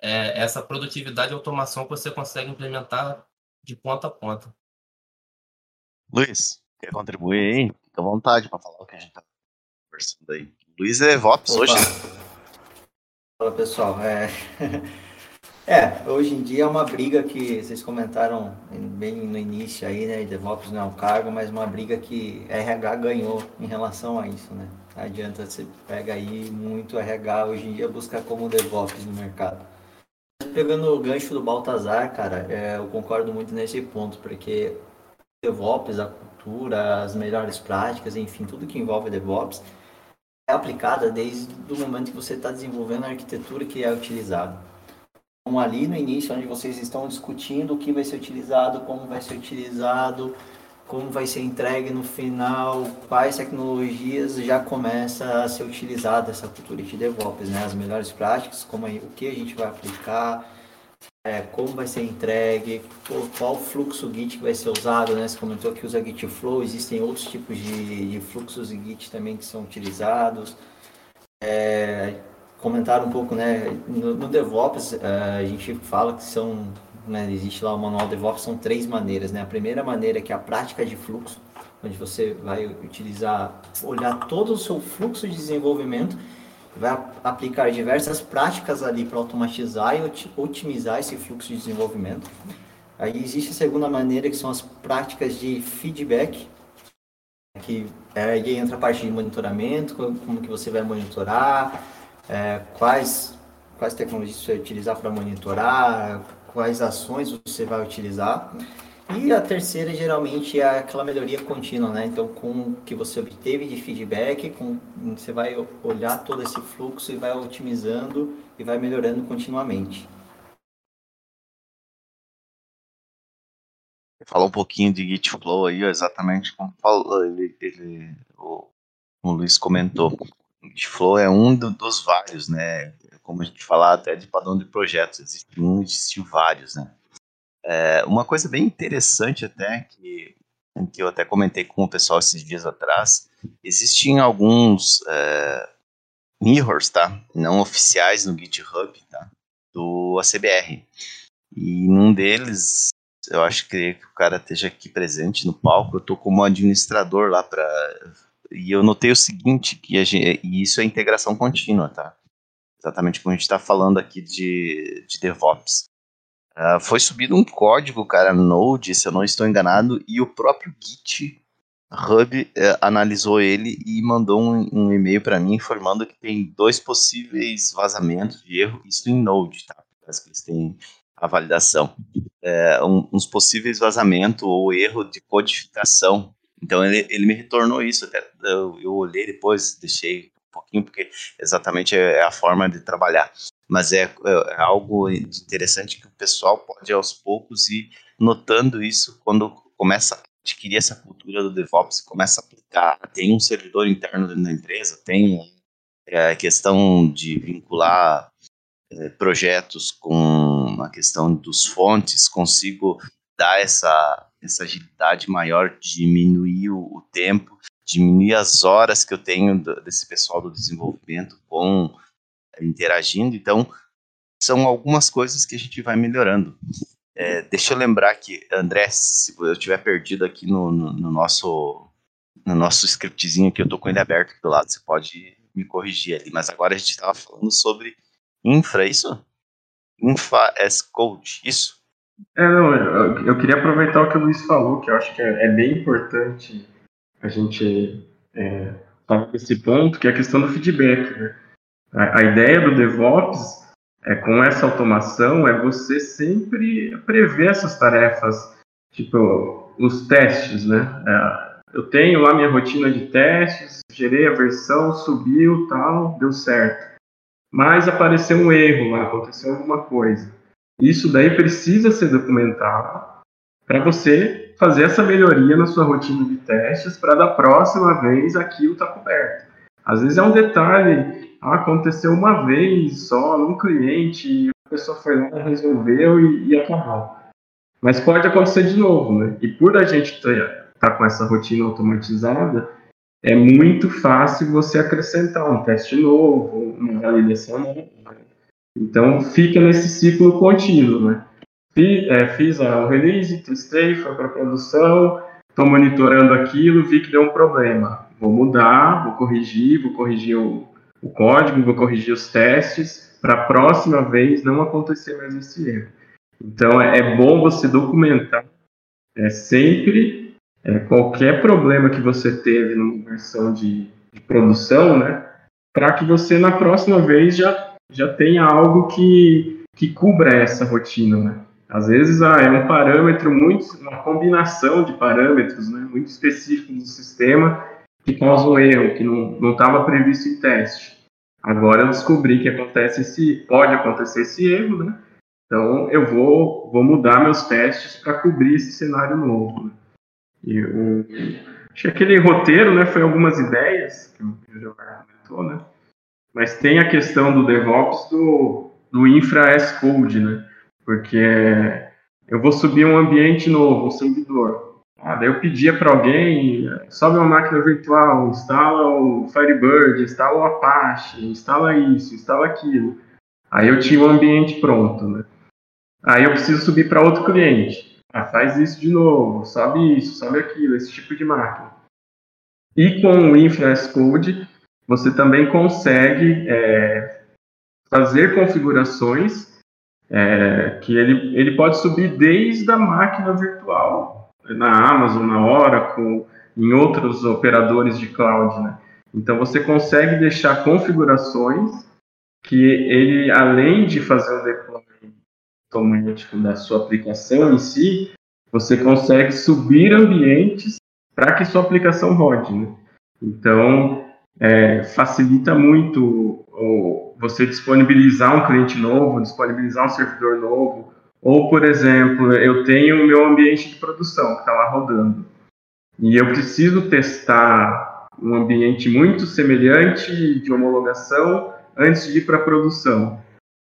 É essa produtividade e automação que você consegue implementar de ponta a ponta. Luiz, quer contribuir aí? Fica à vontade para falar o que a gente está conversando aí. Luiz é VOPS hoje. Fala pessoal, é... é, hoje em dia é uma briga que vocês comentaram bem no início aí, né? DevOps não é um cargo, mas uma briga que RH ganhou em relação a isso, né? Não adianta você pega aí muito RH hoje em dia buscar como DevOps no mercado. Pegando o gancho do Baltazar, cara, é, eu concordo muito nesse ponto, porque DevOps, a cultura, as melhores práticas, enfim, tudo que envolve DevOps é aplicada desde o momento que você está desenvolvendo a arquitetura que é utilizada. Então, ali no início, onde vocês estão discutindo o que vai ser utilizado, como vai ser utilizado, como vai ser entregue no final, quais tecnologias já começa a ser utilizada essa cultura de DevOps, né? As melhores práticas, como o que a gente vai aplicar, é, como vai ser entregue, qual fluxo Git vai ser usado, né? Você comentou que usa Git Flow, existem outros tipos de, de fluxos de Git também que são utilizados. É, comentar um pouco, né? No, no DevOps, é, a gente fala que são né, existe lá o manual DevOps, são três maneiras. Né? A primeira maneira é que é a prática de fluxo, onde você vai utilizar, olhar todo o seu fluxo de desenvolvimento, vai aplicar diversas práticas ali para automatizar e otimizar esse fluxo de desenvolvimento. Aí existe a segunda maneira, que são as práticas de feedback, que é, aí entra a parte de monitoramento, como, como que você vai monitorar, é, quais, quais tecnologias você vai utilizar para monitorar, quais ações você vai utilizar. E a terceira geralmente é aquela melhoria contínua, né? Então, com o que você obteve de feedback, com, você vai olhar todo esse fluxo e vai otimizando e vai melhorando continuamente. Falar um pouquinho de Git Flow aí, exatamente como falou, ele, ele, o, o Luiz comentou. Git Flow é um do, dos vários, né? como a gente falar até de padrão de projetos, existe um, existiu vários, né? É, uma coisa bem interessante até, que, que eu até comentei com o pessoal esses dias atrás, existem alguns, é, mirrors, tá? Não oficiais no GitHub, tá? Do ACBR. E num deles, eu acho que o cara esteja aqui presente no palco, eu tô como administrador lá para e eu notei o seguinte, que gente, e isso é integração contínua, tá? Exatamente como a gente está falando aqui de, de DevOps. Uh, foi subido um código, cara, Node, se eu não estou enganado, e o próprio Git Hub uh, analisou ele e mandou um, um e-mail para mim informando que tem dois possíveis vazamentos de erro, isso em Node, tá? Parece que eles têm a validação. Uh, um, uns possíveis vazamentos ou erro de codificação. Então ele, ele me retornou isso, até eu, eu olhei depois, deixei um pouquinho, porque exatamente é, é a forma de trabalhar. Mas é, é, algo interessante que o pessoal pode aos poucos ir notando isso quando começa a adquirir essa cultura do DevOps, começa a aplicar. Tem um servidor interno dentro da empresa, tem é, a questão de vincular é, projetos com a questão dos fontes, consigo dar essa, essa agilidade maior, diminuir o, o tempo, diminuir as horas que eu tenho do, desse pessoal do desenvolvimento com interagindo. Então, são algumas coisas que a gente vai melhorando. É, deixa eu lembrar que, André, se eu estiver perdido aqui no, no, no, nosso no nosso scriptzinho que eu estou com ele aberto aqui do lado, você pode me corrigir ali. Mas agora a gente estava falando sobre infra, é isso? Infra as code, isso? É, não, eu, eu, queria aproveitar o que o Luiz falou, que eu acho que é, é bem importante a gente é, falar desse ponto, que é a questão do feedback. Né? A, a ideia do DevOps é com essa automação é você sempre prever essas tarefas, tipo os testes, né? É, eu tenho lá minha rotina de testes, gerei a versão, subiu, tal, deu certo. Mas apareceu um erro lá, aconteceu alguma coisa. Isso daí precisa ser documentado para você fazer essa melhoria na sua rotina de testes para da próxima vez aquilo tá coberto. Às vezes é um detalhe aconteceu uma vez só num cliente, a pessoa foi lá, resolveu e, e acabou. Mas pode acontecer de novo, né? E por a gente estar tá com essa rotina automatizada, é muito fácil você acrescentar um teste novo, uma validação nova. Então fica nesse ciclo contínuo, né? Fiz, é, fiz o release, testei, foi para produção, estou monitorando aquilo, vi que deu um problema. Vou mudar, vou corrigir, vou corrigir o, o código, vou corrigir os testes para a próxima vez não acontecer mais esse erro. Então é, é bom você documentar é, sempre é, qualquer problema que você teve numa versão de, de produção, né, para que você na próxima vez já, já tenha algo que, que cubra essa rotina, né. Às vezes ah, é um parâmetro muito, uma combinação de parâmetros, né, muito específico do sistema que causa um erro que não estava previsto em teste. Agora eu descobri que acontece esse, pode acontecer esse erro, né? Então eu vou, vou mudar meus testes para cobrir esse cenário novo. Né? E o, acho que aquele roteiro, né, foi algumas ideias que o Gilmar comentou, né? Mas tem a questão do DevOps do, do infra as code, né? Porque eu vou subir um ambiente novo, um servidor. Ah, daí eu pedia para alguém, sobe uma máquina virtual, instala o Firebird, instala o Apache, instala isso, instala aquilo. Aí eu tinha o ambiente pronto, né? Aí eu preciso subir para outro cliente. Ah, faz isso de novo, sobe isso, sobe aquilo, esse tipo de máquina. E com o Infra Code, você também consegue é, fazer configurações é, que ele, ele pode subir desde a máquina virtual na Amazon, na Oracle, em outros operadores de cloud, né? Então você consegue deixar configurações que ele, além de fazer o deploy automático da sua aplicação em si, você consegue subir ambientes para que sua aplicação rode. Né? Então, é, facilita muito você disponibilizar um cliente novo, disponibilizar um servidor novo, ou, por exemplo, eu tenho o meu ambiente de produção que está lá rodando e eu preciso testar um ambiente muito semelhante de homologação antes de ir para a produção.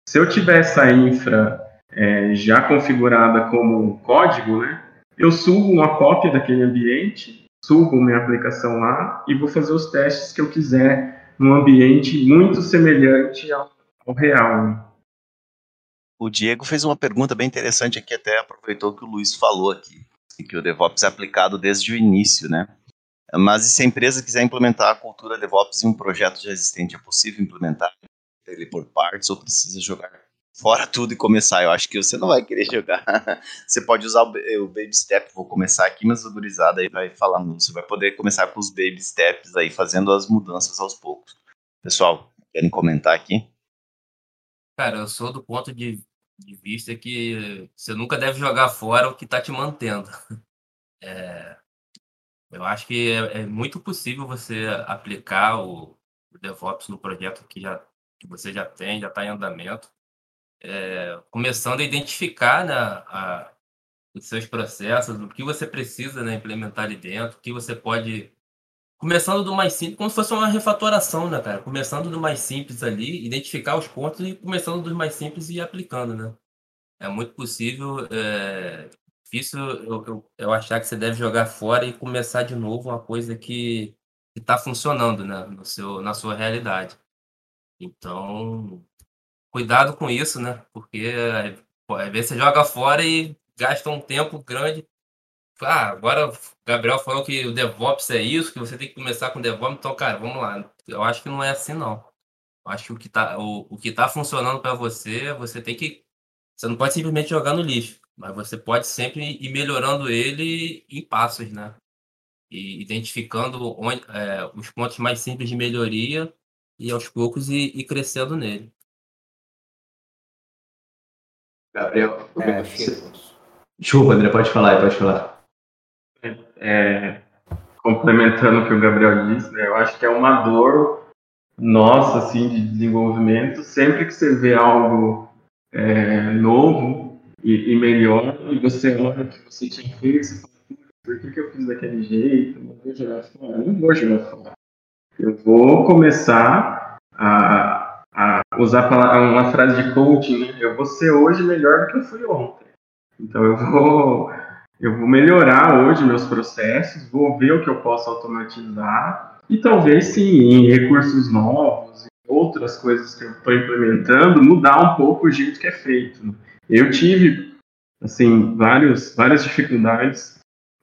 Se eu tiver essa infra é, já configurada como código, né, eu subo uma cópia daquele ambiente, subo minha aplicação lá e vou fazer os testes que eu quiser num ambiente muito semelhante ao, ao real. O Diego fez uma pergunta bem interessante aqui, até aproveitou que o Luiz falou aqui, que o DevOps é aplicado desde o início, né? Mas e se a empresa quiser implementar a cultura DevOps em um projeto já existente, é possível implementar ele por partes ou precisa jogar fora tudo e começar? Eu acho que você não vai querer jogar. você pode usar o Baby Step, vou começar aqui, mas o gurizada aí vai falar, você vai poder começar com os Baby Steps aí, fazendo as mudanças aos poucos. Pessoal, querem comentar aqui? Cara, eu sou do ponto de, de vista que você nunca deve jogar fora o que está te mantendo. É, eu acho que é, é, muito possível você aplicar o, o, DevOps no projeto que, já, que você já tem, já está em andamento, é, começando a identificar né, a, os seus processos, o que você precisa né, implementar ali dentro, o que você pode Começando do mais simples, como se fosse uma refatoração, né, cara? Começando do mais simples ali, identificar os pontos e começando dos mais simples e aplicando, né? É muito possível, é difícil eu, eu, eu achar que você deve jogar fora e começar de novo uma coisa que está funcionando, né, no seu, na sua realidade. Então, cuidado com isso, né? Porque às vezes você joga fora e gasta um tempo grande ah, agora o Gabriel falou que o DevOps é isso, que você tem que começar com o DevOps, então, cara, vamos lá. Eu acho que não é assim, não. Eu acho que o que tá, o, o que tá funcionando para você, você tem que. Você não pode simplesmente jogar no lixo, mas você pode sempre ir melhorando ele em passos, né? E identificando onde, é, os pontos mais simples de melhoria e aos poucos ir, ir crescendo nele. Gabriel, é, Desculpa, André, pode falar, pode falar é, complementando o que o Gabriel disse, né, eu acho que é uma dor nossa, assim, de desenvolvimento, sempre que você vê algo é, novo e, e, melhor, e você olha o que você tinha feito, você fala, por que, que eu fiz daquele jeito? Não vou jogar fora, não vou jogar fora. Eu vou começar a, a usar uma frase de coaching, né? eu vou ser hoje melhor do que eu fui ontem. Então eu vou eu vou melhorar hoje meus processos, vou ver o que eu posso automatizar e talvez sim, em recursos novos, outras coisas que eu estou implementando, mudar um pouco o jeito que é feito. Eu tive assim vários, várias dificuldades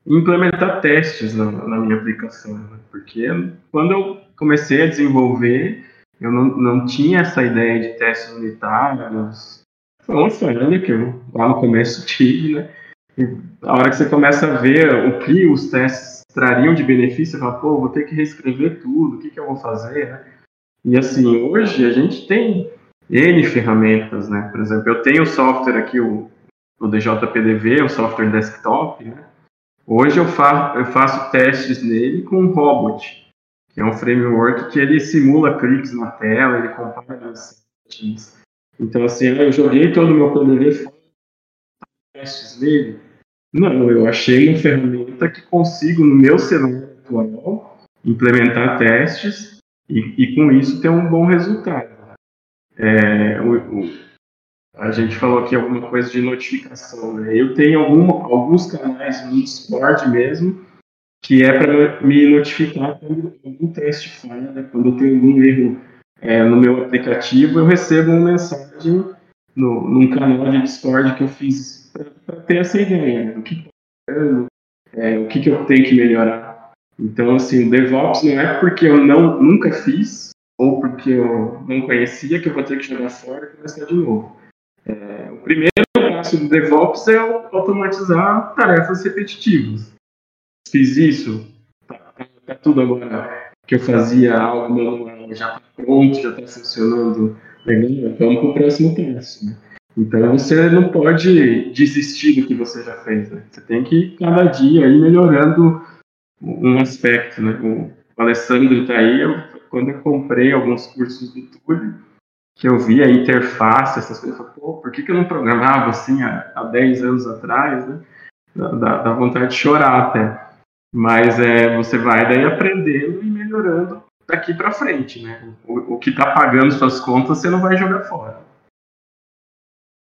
em implementar testes na, na minha aplicação, né? porque quando eu comecei a desenvolver, eu não, não tinha essa ideia de testes unitários. Foi uma falha que eu lá no começo tive, né? a hora que você começa a ver o que os testes trariam de benefício, você fala, pô, vou ter que reescrever tudo, o que, que eu vou fazer, né? E assim, hoje a gente tem N ferramentas, né? Por exemplo, eu tenho o software aqui, o, o DJPDV, o software desktop, né? Hoje eu, fa eu faço testes nele com o Robot, que é um framework que ele simula cliques na tela, ele compara as settings. Então, assim, eu joguei todo o meu PDV testes nele? Não, eu achei uma ferramenta que consigo, no meu cenário atual, implementar testes e, e com isso ter um bom resultado. É, o, o, a gente falou aqui alguma coisa de notificação. Né? Eu tenho alguma, alguns canais no Discord mesmo que é para me notificar quando algum teste falha, quando eu tenho algum erro é, no meu aplicativo, eu recebo uma mensagem no, num canal de Discord que eu fiz para ter essa ideia né, do que é, o que, que eu tenho que melhorar. Então, assim, o DevOps não é porque eu não, nunca fiz ou porque eu não conhecia que eu vou ter que jogar fora e começar de novo. É, o primeiro passo do DevOps é automatizar tarefas repetitivas. Fiz isso, tá, tá, tá tudo agora que eu fazia algo manual, já está pronto, já está funcionando legal, vamos para o próximo passo. Né? Então você não pode desistir do que você já fez, né? Você tem que cada dia ir melhorando um aspecto, né? O Alessandro está aí, eu, quando eu comprei alguns cursos do Túlio, que eu vi a interface, essas coisas, eu falei, pô, por que, que eu não programava assim há, há 10 anos atrás, né? Dá, dá vontade de chorar até. Mas é, você vai daí aprendendo e melhorando daqui para frente, né? O, o que está pagando suas contas, você não vai jogar fora.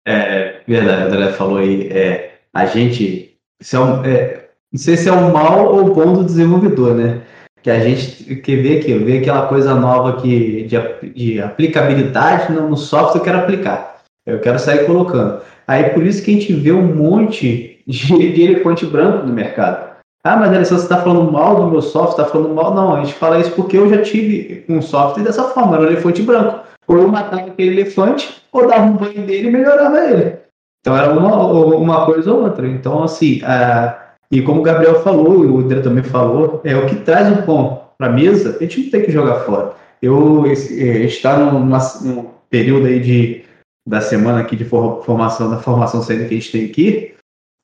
É, verdade, o André falou aí, é, a gente, é um, é, não sei se é o mal ou bom do desenvolvedor, né? Que a gente que vê aquilo, vê aquela coisa nova que, de, de aplicabilidade no, no software eu quero aplicar. Eu quero sair colocando. Aí por isso que a gente vê um monte de, de elefante branco no mercado. Ah, mas Alessandro, você está falando mal do meu software, está falando mal? Não, a gente fala isso porque eu já tive um software dessa forma, era um elefante branco. Ou eu matava aquele elefante, ou dava um banho dele e melhorava ele. Então era uma, uma coisa ou outra. Então, assim, e como o Gabriel falou, e o André também falou, é o que traz o pão para a mesa, a gente não tem que jogar fora. Eu está num período aí de, da semana aqui de formação, da formação séria que a gente tem aqui,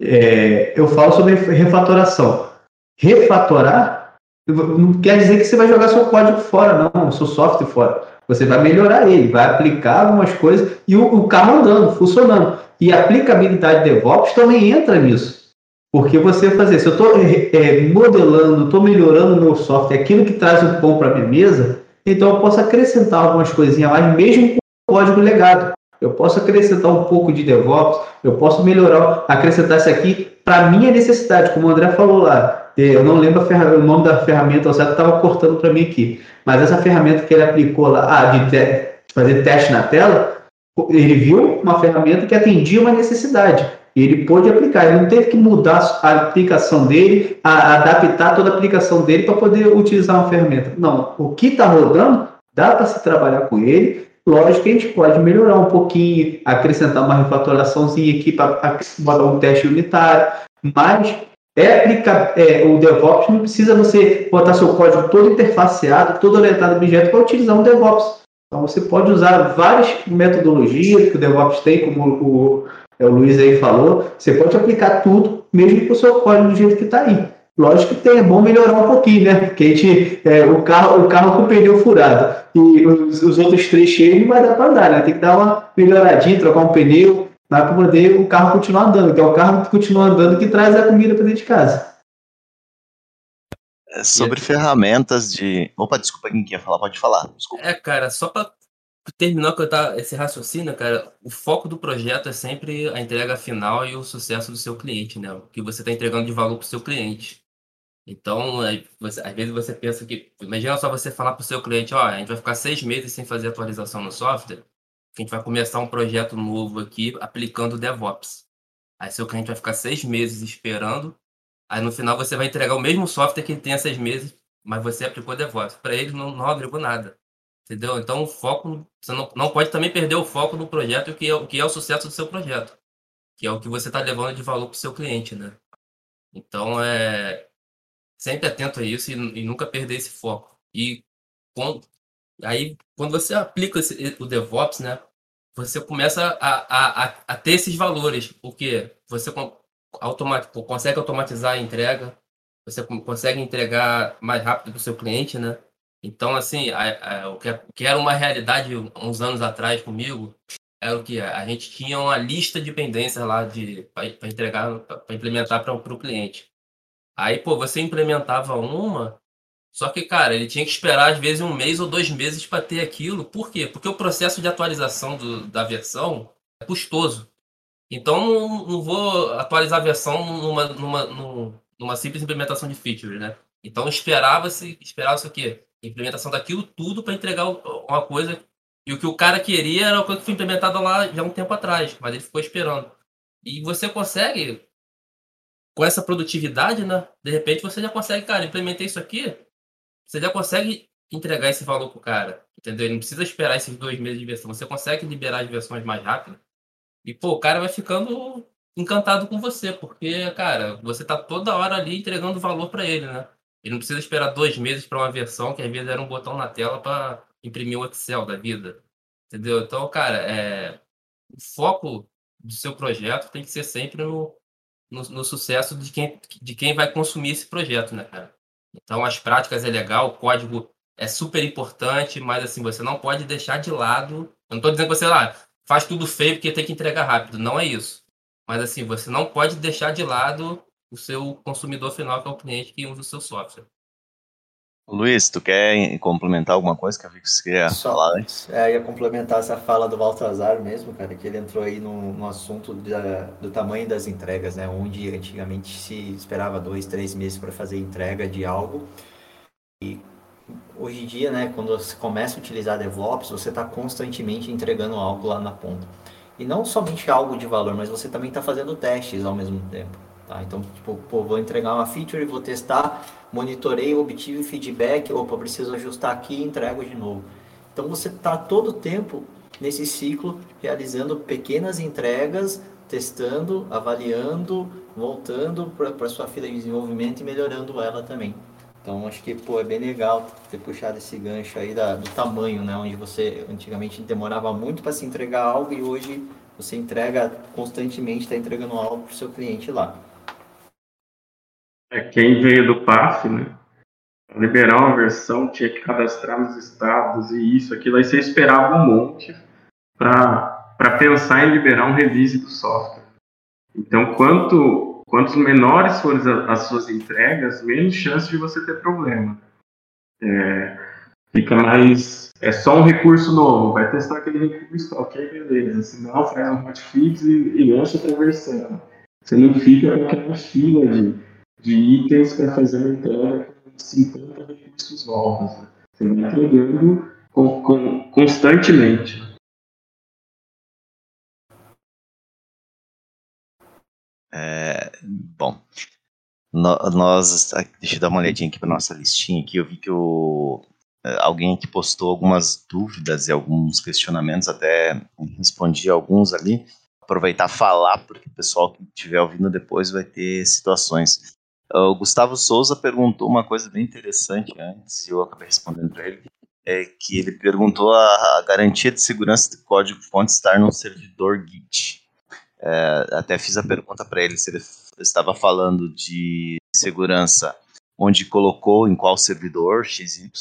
é, eu falo sobre refatoração. Refatorar não quer dizer que você vai jogar seu código fora, não, seu software fora. Você vai melhorar ele, vai aplicar algumas coisas e o, o carro andando, funcionando. E a aplicabilidade DevOps também entra nisso. Porque você fazer, se eu estou é, é, modelando, estou melhorando o meu software, aquilo que traz o pão para minha mesa, então eu posso acrescentar algumas coisinhas lá, mesmo com o código legado. Eu posso acrescentar um pouco de DevOps, eu posso melhorar, acrescentar isso aqui para minha necessidade, como o André falou lá. Eu não lembro o nome da ferramenta, certo estava cortando para mim aqui. Mas essa ferramenta que ele aplicou lá, ah, de te fazer teste na tela, ele viu uma ferramenta que atendia uma necessidade. E ele pôde aplicar, ele não teve que mudar a aplicação dele, a, adaptar toda a aplicação dele para poder utilizar uma ferramenta. Não, o que está rodando, dá para se trabalhar com ele. Lógico que a gente pode melhorar um pouquinho, acrescentar uma refatoraçãozinha aqui para botar um teste unitário, mas é aplicar, é, o DevOps não precisa você botar seu código todo interfaceado, todo orientado a objeto para utilizar um DevOps. Então você pode usar várias metodologias que o DevOps tem, como o, o Luiz aí falou. Você pode aplicar tudo, mesmo com o seu código do jeito que está aí. Lógico que tem, é bom melhorar um pouquinho, né? Porque a gente, é, o, carro, o carro com o pneu furado e os, os outros três cheios não vai dar para andar, né? Tem que dar uma melhoradinha, trocar um pneu, para poder o carro continuar andando, que é o carro que continua andando que traz a comida para dentro de casa. É sobre ferramentas de. Opa, desculpa, quem quer falar, pode falar. Desculpa. É, cara, só para terminar que tá, esse raciocínio, cara, o foco do projeto é sempre a entrega final e o sucesso do seu cliente, né? O que você está entregando de valor para o seu cliente. Então, você, às vezes você pensa que. Imagina só você falar para o seu cliente: ó, a gente vai ficar seis meses sem fazer atualização no software a gente vai começar um projeto novo aqui aplicando DevOps. Aí seu cliente vai ficar seis meses esperando, aí no final você vai entregar o mesmo software que ele tem há seis meses, mas você aplicou DevOps. Para ele não, não agregou nada. Entendeu? Então o foco, você não, não pode também perder o foco no projeto, que é, o que é o sucesso do seu projeto, que é o que você está levando de valor para o seu cliente, né? Então é sempre atento a isso e, e nunca perder esse foco. E com, Aí, quando você aplica esse, o DevOps, né, você começa a, a, a, ter esses valores, porque você automat, consegue automatizar a entrega, você consegue entregar mais rápido para o seu cliente, né? Então, assim, a, que, o que era uma realidade uns anos atrás comigo era o que a gente tinha uma lista de pendências lá de para entregar, para implementar para o cliente. Aí, pô, você implementava uma, só que, cara, ele tinha que esperar às vezes um mês ou dois meses para ter aquilo. Por quê? Porque o processo de atualização do, da versão é custoso. Então, não, não vou atualizar a versão numa, numa, numa, simples implementação de features, né? Então, esperava-se esperava o quê? Implementação daquilo tudo para entregar uma coisa. E o que o cara queria era coisa que foi implementada lá já um tempo atrás, mas ele ficou esperando. E você consegue, com essa produtividade, né? De repente você já consegue, cara, implementei isso aqui, você já consegue entregar esse valor pro cara, entendeu? Ele não precisa esperar esses dois meses de versão. Você consegue liberar as versões mais rápido. E, pô, o cara vai ficando encantado com você, porque, cara, você tá toda hora ali entregando valor para ele, né? Ele não precisa esperar dois meses para uma versão que às vezes era um botão na tela para imprimir o Excel da vida. Entendeu? Então, cara, é... o foco do seu projeto tem que ser sempre no, no, no sucesso de quem, de quem vai consumir esse projeto, né, cara? Então, as práticas é legal, o código é super importante, mas assim, você não pode deixar de lado. Eu não estou dizendo que você lá faz tudo feio porque tem que entregar rápido, não é isso. Mas assim, você não pode deixar de lado o seu consumidor final, que é o cliente que usa o seu software. Luiz, tu quer complementar alguma coisa que eu vi que você queria Só, falar antes? É, ia complementar essa fala do Baltazar mesmo, cara, que ele entrou aí no, no assunto da, do tamanho das entregas, né? Onde antigamente se esperava dois, três meses para fazer entrega de algo. hoje em dia, né, quando você começa a utilizar DevOps, você está constantemente entregando algo lá na ponta. E não somente algo de valor, mas você também está fazendo testes ao mesmo tempo. Tá? Então, tipo, pô, vou entregar uma feature, vou testar, monitorei, obtive feedback, opa, preciso ajustar aqui e entrego de novo. Então, você está todo o tempo nesse ciclo realizando pequenas entregas, testando, avaliando, voltando para a sua fila de desenvolvimento e melhorando ela também. Então acho que pô, é bem legal ter puxado esse gancho aí da, do tamanho, né? Onde você antigamente demorava muito para se entregar algo e hoje você entrega constantemente, está entregando algo para o seu cliente lá. É, quem veio do PAF, né? Liberar uma versão, tinha que cadastrar nos estados e isso, aquilo, aí você esperava um monte para pensar em liberar um release do software. Então, quanto Quanto menores forem as suas entregas, menos chance de você ter problema. É, fica mais. É só um recurso novo, vai testar aquele recurso, ok, beleza. Se não, faz um hotfix e, e lança outra versão. Você não fica com aquela fila de, de itens para fazer uma entrega com 50 recursos novos. Você vai entregando com, com, constantemente. É, bom, nós, deixa eu dar uma olhadinha aqui para nossa listinha aqui, eu vi que o, é, alguém que postou algumas dúvidas e alguns questionamentos, até respondi alguns ali, aproveitar falar, porque o pessoal que estiver ouvindo depois vai ter situações. O Gustavo Souza perguntou uma coisa bem interessante antes, e eu acabei respondendo para ele, é que ele perguntou a, a garantia de segurança do código-fonte estar num servidor Git. É, até fiz a pergunta para ele se ele estava falando de segurança onde colocou em qual servidor XY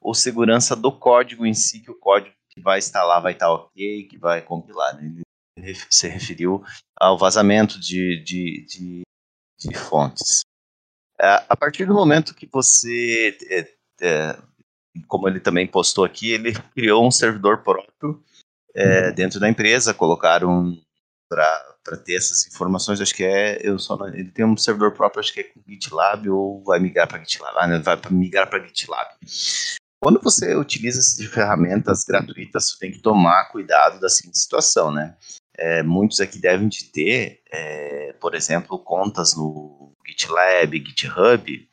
ou segurança do código em si que o código que vai instalar vai estar ok, que vai compilar. Né? Ele se referiu ao vazamento de, de, de, de fontes. É, a partir do momento que você, é, é, como ele também postou aqui, ele criou um servidor próprio é, dentro da empresa, colocaram para ter essas informações, acho que é, eu só, ele tem um servidor próprio, acho que é com GitLab ou vai migrar para GitLab, ah, né, vai migrar para GitLab. Quando você utiliza essas ferramentas gratuitas, você tem que tomar cuidado da seguinte situação, né? É, muitos aqui devem de ter, é, por exemplo, contas no GitLab, GitHub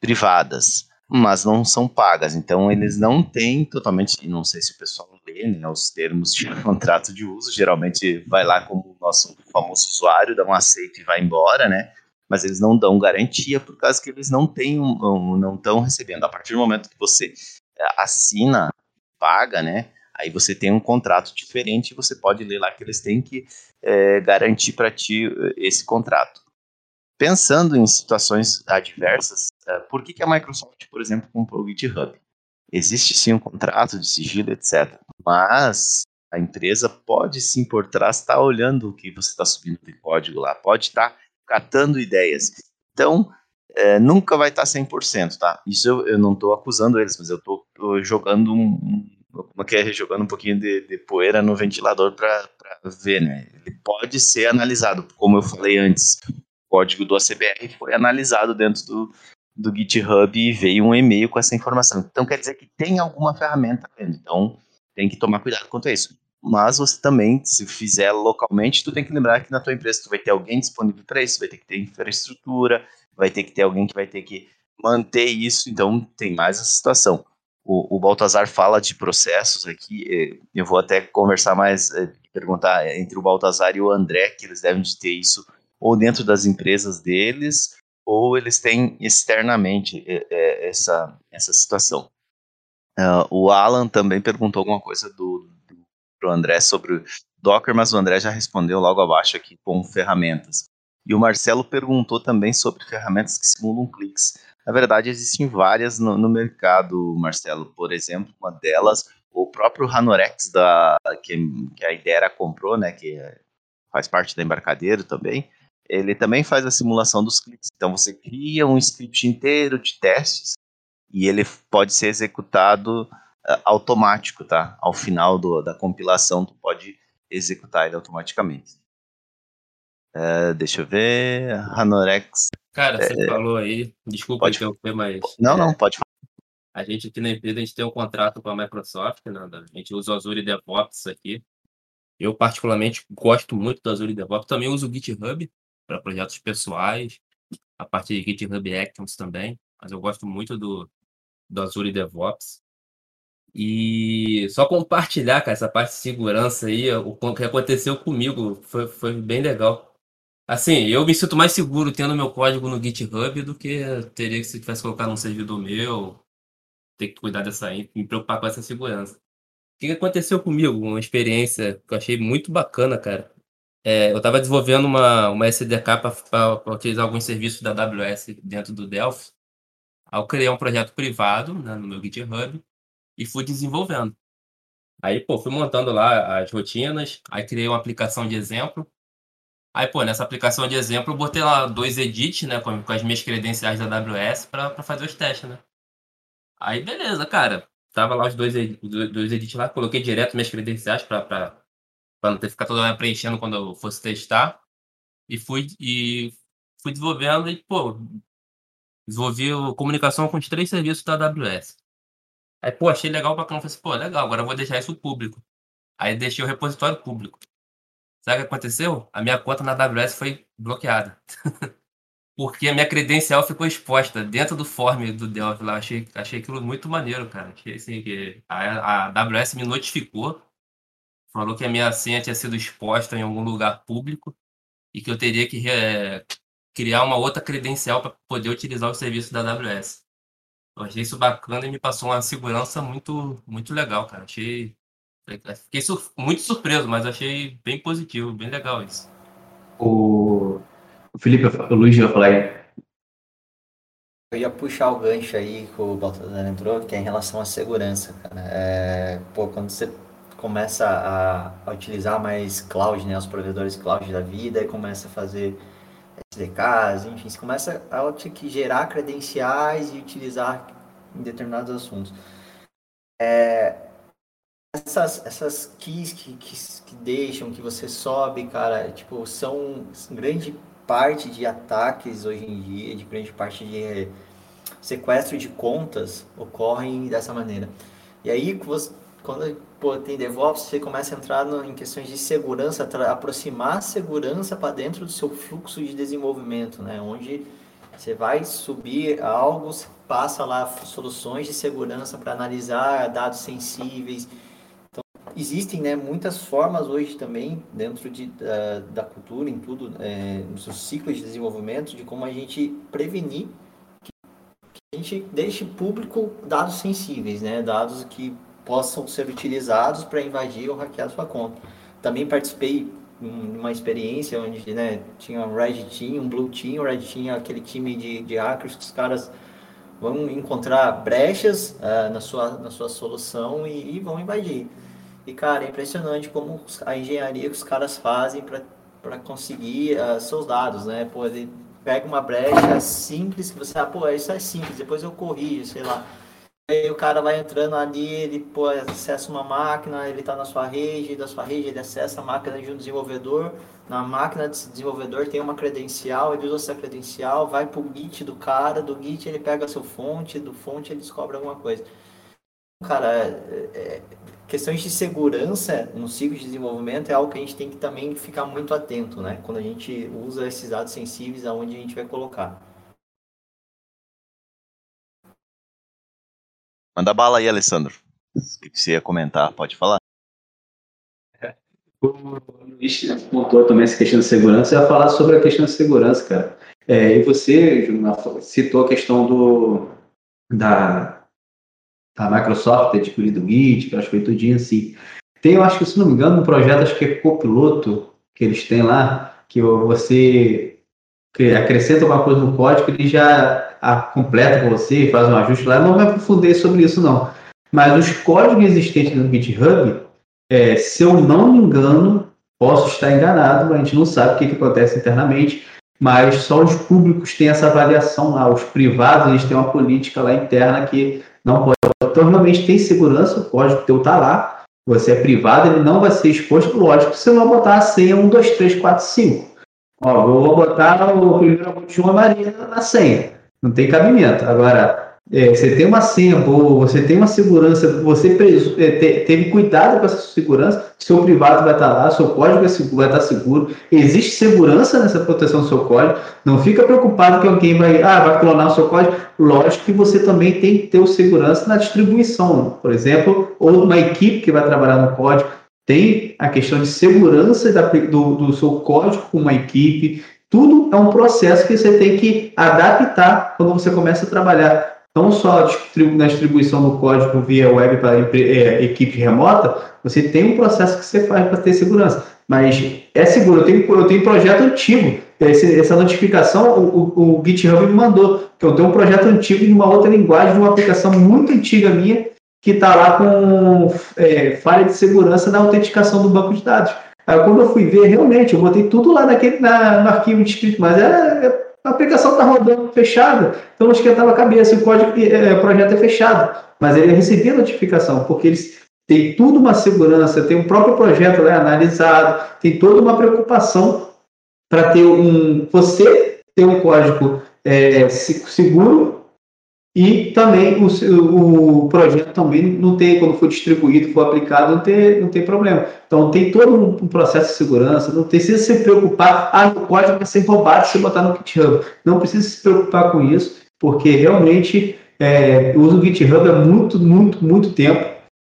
privadas mas não são pagas. Então eles não têm totalmente, não sei se o pessoal lê né, os termos de contrato de uso, geralmente vai lá como o nosso famoso usuário, dá um aceito e vai embora, né? Mas eles não dão garantia por causa que eles não têm, não estão recebendo. A partir do momento que você é, assina, paga, né? Aí você tem um contrato diferente e você pode ler lá que eles têm que é, garantir para ti eh, esse contrato pensando em situações adversas, uh, por que, que a Microsoft, por exemplo, comprou o GitHub? Existe sim um contrato de sigilo, etc. Mas a empresa pode sim por trás estar tá olhando o que você está subindo de código lá, pode estar tá catando ideias. Então, é, nunca vai estar tá 100%, tá? Isso eu, eu não estou acusando eles, mas eu estou jogando um, como é que é, jogando um pouquinho de, de poeira no ventilador para ver, né? Ele pode ser analisado, como eu falei antes código do ACBR foi analisado dentro do, do GitHub e veio um e-mail com essa informação. Então quer dizer que tem alguma ferramenta dentro. Então tem que tomar cuidado quanto a isso. Mas você também, se fizer localmente, tu tem que lembrar que na tua empresa tu vai ter alguém disponível para isso, vai ter que ter infraestrutura, vai ter que ter alguém que vai ter que manter isso. Então tem mais essa situação. O, o Baltazar fala de processos aqui. Eh, eu vou até conversar mais, eh, perguntar entre o Baltazar e o André, que eles devem de ter isso ou dentro das empresas deles, ou eles têm externamente é, é, essa, essa situação. Uh, o Alan também perguntou alguma coisa do, do André sobre Docker, mas o André já respondeu logo abaixo aqui com ferramentas. E o Marcelo perguntou também sobre ferramentas que simulam cliques. Na verdade, existem várias no, no mercado, Marcelo. Por exemplo, uma delas, o próprio Hanorex, da, que, que a Idera comprou, né, que faz parte da Embarcadeiro também, ele também faz a simulação dos cliques. Então você cria um script inteiro de testes e ele pode ser executado uh, automático, tá? Ao final do, da compilação, tu pode executar ele automaticamente. Uh, deixa eu ver. Hanorex. Cara, você é, falou aí. Desculpa pode, interromper, mas. Não, não, pode falar. A gente aqui na empresa, a gente tem um contrato com a Microsoft, né? A gente usa o Azure DevOps aqui. Eu, particularmente, gosto muito do Azure DevOps. Também uso o GitHub para projetos pessoais, a parte de GitHub Actions também, mas eu gosto muito do, do Azure DevOps. E só compartilhar, cara, essa parte de segurança aí, o que aconteceu comigo foi, foi bem legal. Assim, eu me sinto mais seguro tendo meu código no GitHub do que teria que se tivesse colocado num servidor meu, ter que cuidar dessa, me preocupar com essa segurança. O que aconteceu comigo? Uma experiência que eu achei muito bacana, cara. É, eu estava desenvolvendo uma, uma SDK para utilizar alguns serviços da AWS dentro do Delphi. Aí eu criei um projeto privado né, no meu GitHub e fui desenvolvendo. Aí, pô, fui montando lá as rotinas, aí criei uma aplicação de exemplo. Aí, pô, nessa aplicação de exemplo, eu botei lá dois edits, né, com, com as minhas credenciais da AWS para fazer os testes, né. Aí, beleza, cara. Tava lá os dois, dois edits lá, coloquei direto minhas credenciais para não ter que ficar toda hora preenchendo quando eu fosse testar. E fui, e fui desenvolvendo e, pô, desenvolvi comunicação com os três serviços da AWS. Aí, pô, achei legal caramba. Falei assim, pô, legal, agora eu vou deixar isso público. Aí deixei o repositório público. Sabe o que aconteceu? A minha conta na AWS foi bloqueada. Porque a minha credencial ficou exposta dentro do form do Delphi lá. Achei, achei aquilo muito maneiro, cara. Achei assim que a, a AWS me notificou, falou que a minha senha tinha sido exposta em algum lugar público e que eu teria que é, criar uma outra credencial para poder utilizar o serviço da AWS. Eu achei isso bacana e me passou uma segurança muito, muito legal, cara. Achei. Fiquei sur muito surpreso, mas achei bem positivo, bem legal isso. O, o Felipe, o Luiz ia falar aí. Eu ia puxar o gancho aí que o Baltazar entrou, que é em relação à segurança, cara. É, pô, quando você começa a, a, utilizar mais cloud, né, os provedores cloud da vida, e começa a fazer SDKs, enfim, você começa a gerar credenciais e utilizar em determinados assuntos. É, essas, essas keys que, que, que, deixam, que você sobe, cara, tipo, são grande parte de ataques hoje em dia, de grande parte de sequestro de contas ocorrem dessa maneira. E aí, quando pô, tem DevOps, você começa a entrar no, em questões de segurança, aproximar a segurança para dentro do seu fluxo de desenvolvimento, né? Onde você vai subir algo, passa lá soluções de segurança para analisar dados sensíveis. Então, existem né, muitas formas hoje também, dentro de, da, da cultura, em tudo, é, nos seus ciclos de desenvolvimento, de como a gente prevenir que, que a gente deixe público dados sensíveis, né? Dados que possam ser utilizados para invadir ou hackear sua conta. Também participei de uma experiência onde né, tinha um Red Team, um Blue Team, o Red Team é aquele time de, de hackers que os caras vão encontrar brechas uh, na, sua, na sua solução e, e, vão invadir. E, cara, é impressionante como a engenharia que os caras fazem para conseguir uh, seus dados, né? Pô, ele pega uma brecha simples que você, ah, pô, isso é simples, depois eu corrijo, sei lá. Aí o cara vai entrando ali, ele pô, acessa uma máquina, ele está na sua rede, da sua rede ele acessa a máquina de um desenvolvedor, na máquina desse desenvolvedor tem uma credencial, ele usa essa credencial, vai para o Git do cara, do Git ele pega a sua fonte, do fonte ele descobre alguma coisa. Cara, é, é, questões de segurança no ciclo de desenvolvimento é algo que a gente tem que também ficar muito atento, né? Quando a gente usa esses dados sensíveis, aonde a gente vai colocar. Manda bala aí, Alessandro. O que você ia comentar? Pode falar. O Luiz pontuou também essa questão de segurança. Eu ia falar sobre a questão de segurança, cara. É, e você, citou a questão do, da, da Microsoft ter adquirido o Git, que foi tudinho assim. Tem, eu acho que, se não me engano, um projeto, acho que é copiloto, que eles têm lá, que você acrescenta alguma coisa no código, ele já a, completa com você, faz um ajuste lá. Não me aprofundei sobre isso, não. Mas os códigos existentes no GitHub, é, se eu não me engano, posso estar enganado, a gente não sabe o que, que acontece internamente, mas só os públicos têm essa avaliação lá. Os privados, eles têm uma política lá interna que não pode. Então, realmente tem segurança, o código teu está lá, você é privado, ele não vai ser exposto, lógico, se não botar a senha 1, 2, 3, 4, 5. Ó, vou botar o primeiro botinho Maria na senha não tem cabimento. Agora, é, você tem uma senha boa, você tem uma segurança, você é, teve cuidado com essa segurança, seu privado vai estar lá, seu código vai estar seguro, existe segurança nessa proteção do seu código, não fica preocupado que alguém vai, ah, vai clonar o seu código, lógico que você também tem que ter o segurança na distribuição, por exemplo, ou uma equipe que vai trabalhar no código, tem a questão de segurança do, do seu código com uma equipe, tudo é um processo que você tem que adaptar quando você começa a trabalhar não só na distribuição do código via web para é, equipe remota, você tem um processo que você faz para ter segurança. Mas é seguro. Eu tenho, eu tenho projeto antigo. Esse, essa notificação o, o, o, GitHub me mandou, que eu tenho um projeto antigo de uma outra linguagem, de uma aplicação muito antiga minha, que está lá com é, falha de segurança na autenticação do banco de dados. Aí quando eu fui ver, realmente, eu botei tudo lá naquele, na, no arquivo de script, mas é, é a aplicação está rodando fechada, então não esquentava a cabeça, o código, é, o projeto é fechado. Mas ele recebia notificação, porque eles têm tudo uma segurança, tem um próprio projeto né, analisado, tem toda uma preocupação para ter um. Você ter um código é, seguro e também o, o projeto também não tem, quando for distribuído, for aplicado, não tem, não tem problema. Então tem todo um processo de segurança, não precisa se preocupar, ah, o código vai ser roubado se botar no GitHub. Não precisa se preocupar com isso, porque realmente é, eu uso o GitHub há muito, muito, muito tempo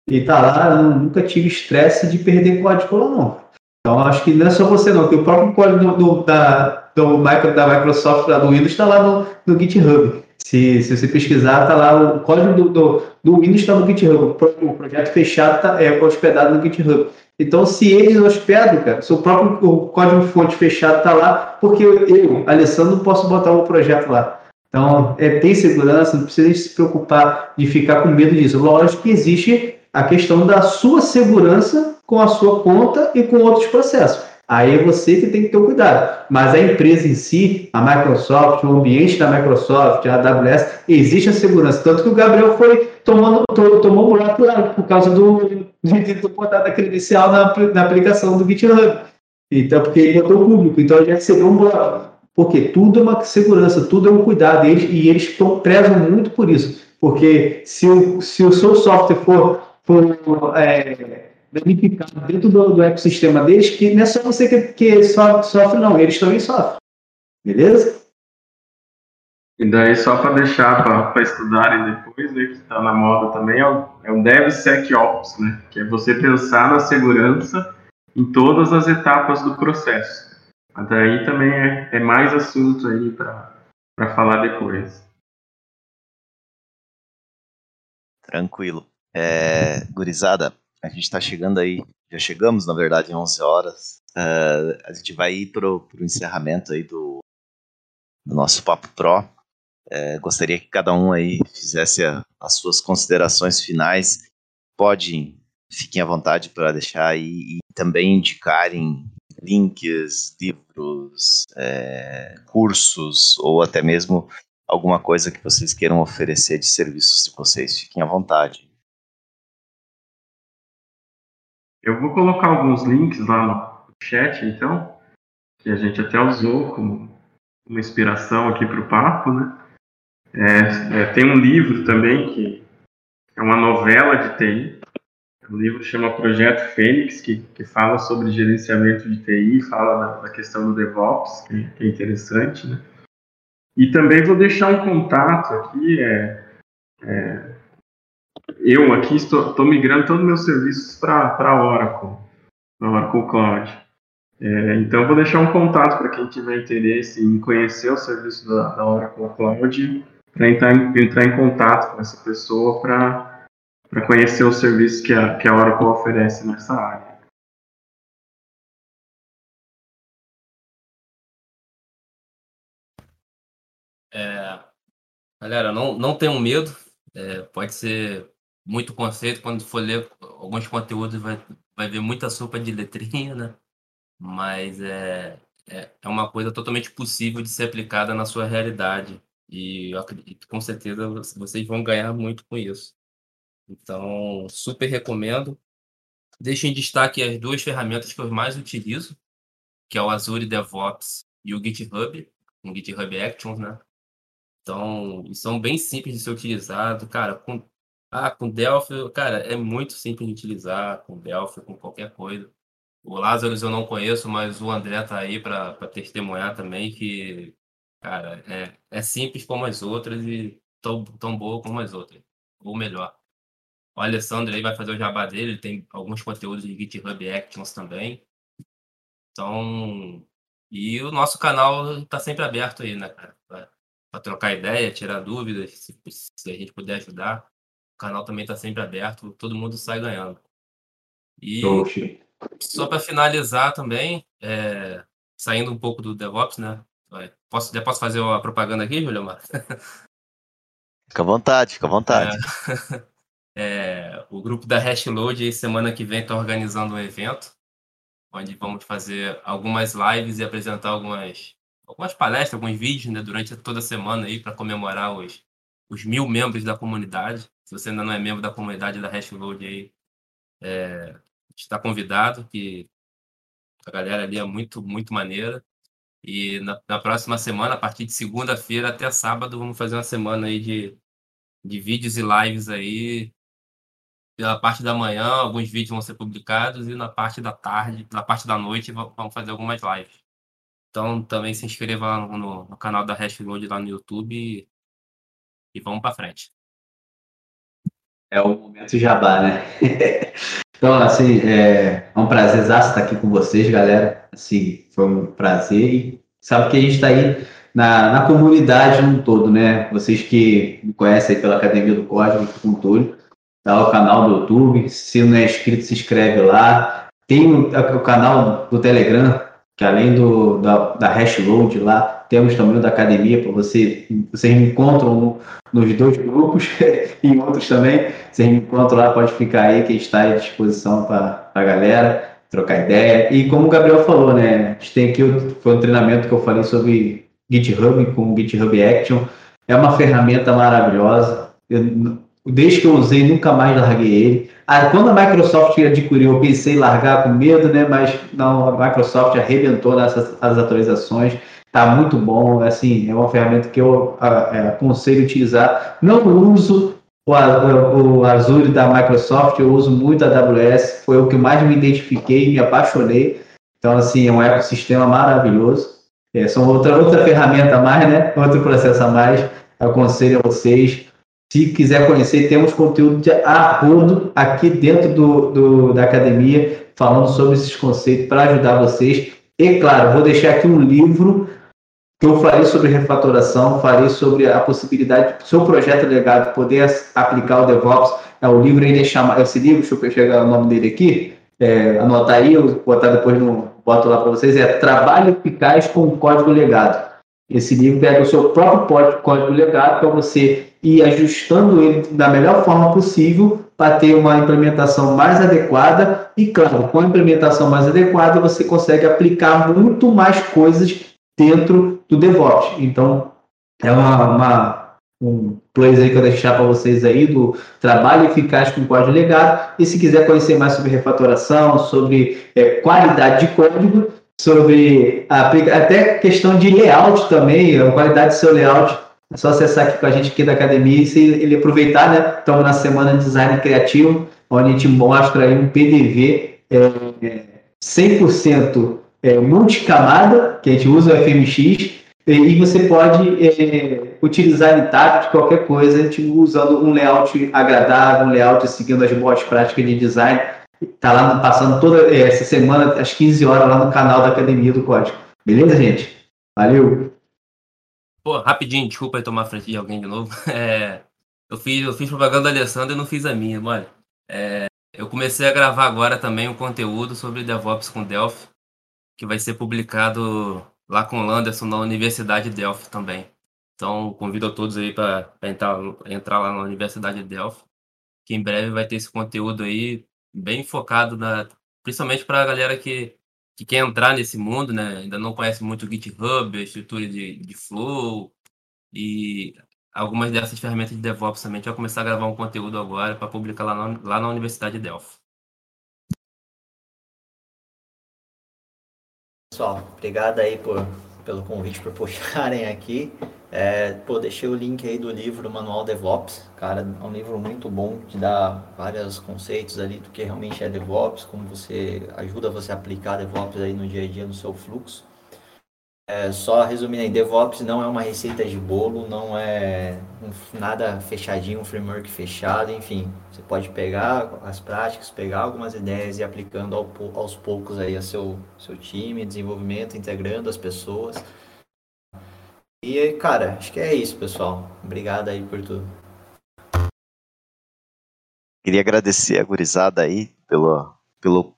e está lá, nunca tive estresse de perder código lá não. Então acho que não é só você não, que o próprio código do, do da, do da Microsoft, lá do Windows, está lá no, no GitHub. Se, se você pesquisar, tá lá o código do, do, do Windows está no GitHub. O projeto fechado tá, é hospedado no GitHub. Então, se eles hospedam, cara, seu próprio o código fonte fechado está lá, porque eu, eu, Alessandro, posso botar o projeto lá. Então, é, tem segurança, não precisa se preocupar de ficar com medo disso. Lógico que existe a questão da sua segurança com a sua conta e com outros processos. Aí é você que tem que ter cuidado. Mas a empresa em si, a Microsoft, o ambiente da Microsoft, a AWS, existe a segurança. Tanto que o Gabriel foi tomando, tomou um buraco lá por causa do, de ter botado a credencial na, na aplicação do GitHub. Então, porque ele botou público. Então, a gente recebeu um buraco. Porque tudo é uma segurança, tudo é um cuidado. E eles, e eles prezam muito por isso. Porque se o, se o seu software for, for é, danificado dentro do, do, ecossistema deles, que não é só você que, que sofre, não, eles também sofrem. Beleza? E daí, só para deixar para estudarem depois, né, que está na moda também, é o, é o DevSecOps, né, que é você pensar na segurança em todas as etapas do processo. Mas daí também é, é mais assunto aí para falar depois. Tranquilo. É, gurizada, a gente está chegando aí, já chegamos, na verdade, em 11 horas. Uh, a gente vai ir para o encerramento aí do, do nosso Papo Pro. Uh, gostaria que cada um aí fizesse a, as suas considerações finais. Pode, fiquem à vontade para deixar aí e também indicarem links, livros, é, cursos ou até mesmo alguma coisa que vocês queiram oferecer de serviços de vocês. Fiquem à vontade. Eu vou colocar alguns links lá no chat, então, que a gente até usou como uma inspiração aqui para o papo, né? É, é, tem um livro também que é uma novela de TI. O livro chama Projeto Fênix, que, que fala sobre gerenciamento de TI, fala da, da questão do DevOps, que, que, é interessante, né? E também vou deixar um contato aqui, é, é eu aqui estou, estou migrando todos os meus serviços para Oracle, para Oracle Cloud. É, então, vou deixar um contato para quem tiver interesse em conhecer o serviço da, da Oracle Cloud, para entrar, entrar em contato com essa pessoa para conhecer os serviços que a, que a Oracle oferece nessa área. É, galera, não, não tenham medo. É, pode ser muito conceito, quando for ler alguns conteúdos vai, vai ver muita sopa de letrinha, né? Mas é, é, é uma coisa totalmente possível de ser aplicada na sua realidade. E eu acredito com certeza vocês vão ganhar muito com isso. Então, super recomendo. Deixo em destaque as duas ferramentas que eu mais utilizo, que é o Azure DevOps e o GitHub, o GitHub Actions, né? Então, são bem simples de ser utilizado, cara. Com, ah, com Delphi, cara, é muito simples de utilizar, com Delphi, com qualquer coisa. O Lázaro eu não conheço, mas o André tá aí para testemunhar também que, cara, é, é simples como as outras e tão, tão boa como as outras, ou melhor. O Alessandro aí vai fazer o jabá dele, ele tem alguns conteúdos de GitHub Actions também. Então, e o nosso canal está sempre aberto aí, né, cara? Para trocar ideia, tirar dúvidas, se, se, a gente puder ajudar. O canal também está sempre aberto, todo mundo sai ganhando. E só para finalizar também, é, saindo um pouco do DevOps, né? Posso, já posso fazer a propaganda aqui, Julio Mar? Fica à vontade, fica à vontade. É, é, o grupo da Hashload, semana que vem, está organizando um evento onde vamos fazer algumas lives e apresentar algumas, algumas palestras, alguns vídeos né, durante toda a semana aí para comemorar os, os mil membros da comunidade. Se você ainda não é membro da comunidade da Hashload aí, é, está convidado, que a galera ali é muito, muito maneira. E na, na próxima semana, a partir de segunda-feira até sábado, vamos fazer uma semana aí de, de vídeos e lives aí pela parte da manhã, alguns vídeos vão ser publicados e na parte da tarde, na parte da noite, vamos fazer algumas lives. Então, também se inscreva no, no canal da Hashload lá no YouTube e, e vamos para frente. É o momento jabá, né? então, assim, é, é um prazer estar aqui com vocês, galera. Assim, foi um prazer e sabe que a gente está aí na, na comunidade no todo, né? Vocês que me conhecem pela Academia do Código, com o Túlio, tá? o canal do YouTube. Se não é inscrito, se inscreve lá. Tem o, o canal do Telegram, que além do, da, da Hashload lá, temos também o da academia, para você, vocês me encontram no, nos dois grupos e outros também. Vocês me encontram lá, pode ficar aí, que está à disposição para a galera trocar ideia. E como o Gabriel falou, né? A gente tem aqui, foi um treinamento que eu falei sobre GitHub com GitHub Action. É uma ferramenta maravilhosa. Eu, Desde que eu usei, nunca mais larguei ele. Ah, quando a Microsoft adquiriu, eu pensei em largar com medo, né? Mas não, a Microsoft arrebentou nessas as atualizações. Tá muito bom, assim, é uma ferramenta que eu é, aconselho utilizar. Não uso o, o Azure da Microsoft, eu uso muito a AWS, foi o que mais me identifiquei, me apaixonei. Então, assim, é um ecossistema maravilhoso. É, são outra, outra ferramenta a mais, né? Outro processo a mais. Aconselho a vocês se quiser conhecer, temos conteúdo de arrodo aqui dentro do, do, da academia, falando sobre esses conceitos para ajudar vocês. E, claro, vou deixar aqui um livro que eu falei sobre refatoração, falei sobre a possibilidade do seu projeto legado poder aplicar o DevOps. É o livro ainda chama, esse livro, deixa eu pegar o nome dele aqui, é, anotar aí, eu botar depois no boto lá para vocês, é Trabalho Eficaz com Código Legado. Esse livro pega o seu próprio código legado para você ir ajustando ele da melhor forma possível para ter uma implementação mais adequada. E, claro, com a implementação mais adequada, você consegue aplicar muito mais coisas dentro do DevOps. Então, é uma, uma um plus aí que eu deixar para vocês aí do trabalho eficaz com código legado. E se quiser conhecer mais sobre refatoração, sobre é, qualidade de código, sobre até questão de layout também, a qualidade do seu layout. É só acessar aqui com a gente aqui da academia e se ele aproveitar, né? Estamos na semana de design criativo, onde a gente mostra aí um PDV é, 100% é, multicamada, que a gente usa o FMX, e você pode é, utilizar tab de qualquer coisa, tipo, usando um layout agradável, um layout seguindo as boas práticas de design Tá lá passando toda é, essa semana, às 15 horas, lá no canal da Academia do Código. Beleza, gente? Valeu! Pô, rapidinho, desculpa aí tomar frente de alguém de novo. É, eu, fiz, eu fiz propaganda da Alessandra e não fiz a minha, olha. É, eu comecei a gravar agora também um conteúdo sobre DevOps com Delphi, que vai ser publicado lá com o Landerson na Universidade de Delphi também. Então, convido a todos aí para entrar, entrar lá na Universidade de Delphi, que em breve vai ter esse conteúdo aí bem focado na, principalmente para a galera que, que quer entrar nesse mundo, né? Ainda não conhece muito o GitHub, a estrutura de, de Flow e algumas dessas ferramentas de DevOps também. A gente vai começar a gravar um conteúdo agora para publicar lá na, lá na Universidade de Delphi. Pessoal, obrigado aí por, pelo convite, por puxarem aqui. É, pô, deixei o link aí do livro Manual DevOps, cara, é um livro muito bom, que dá vários conceitos ali do que realmente é DevOps, como você ajuda você a aplicar DevOps aí no dia a dia no seu fluxo. É, só resumindo aí, DevOps não é uma receita de bolo, não é um, nada fechadinho, um framework fechado, enfim. Você pode pegar as práticas, pegar algumas ideias e aplicando ao, aos poucos aí a seu, seu time, desenvolvimento, integrando as pessoas e, cara, acho que é isso, pessoal. Obrigado aí por tudo. Queria agradecer a gurizada aí pelo, pelo,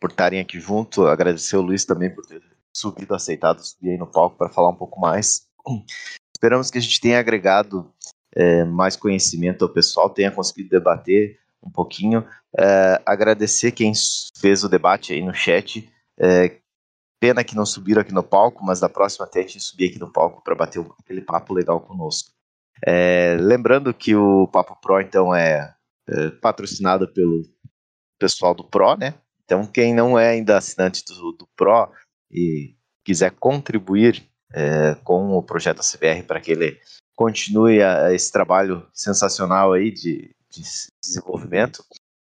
por estarem aqui junto. Agradecer o Luiz também por ter subido, aceitado subir aí no palco para falar um pouco mais. Esperamos que a gente tenha agregado é, mais conhecimento ao pessoal, tenha conseguido debater um pouquinho. É, agradecer quem fez o debate aí no chat. É, Pena que não subiram aqui no palco, mas da próxima até a gente subir aqui no palco para bater aquele papo legal conosco. É, lembrando que o Papo Pro, então, é, é, patrocinado pelo pessoal do Pro, né? Então, quem não é ainda assinante do, do Pro e quiser contribuir é, com o projeto ACBR para que ele continue a, esse trabalho sensacional aí de, de desenvolvimento,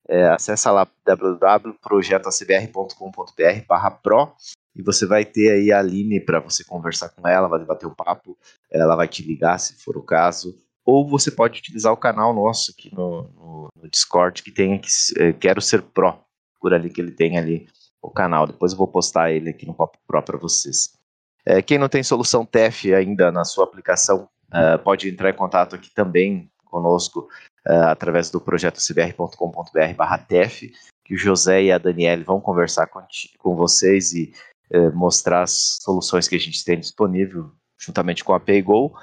é, acessa lá www.projetoacbr.com.br pro e você vai ter aí a Aline para você conversar com ela, vai bater um papo, ela vai te ligar se for o caso, ou você pode utilizar o canal nosso aqui no, no, no Discord que tem aqui, é, Quero Ser Pro, por ali que ele tem ali o canal, depois eu vou postar ele aqui no Papo Pro para vocês. É, quem não tem solução TEF ainda na sua aplicação, uh, pode entrar em contato aqui também conosco uh, através do projeto cbr.com.br TEF, que o José e a Daniele vão conversar com, com vocês e é, mostrar as soluções que a gente tem disponível juntamente com a PayGo.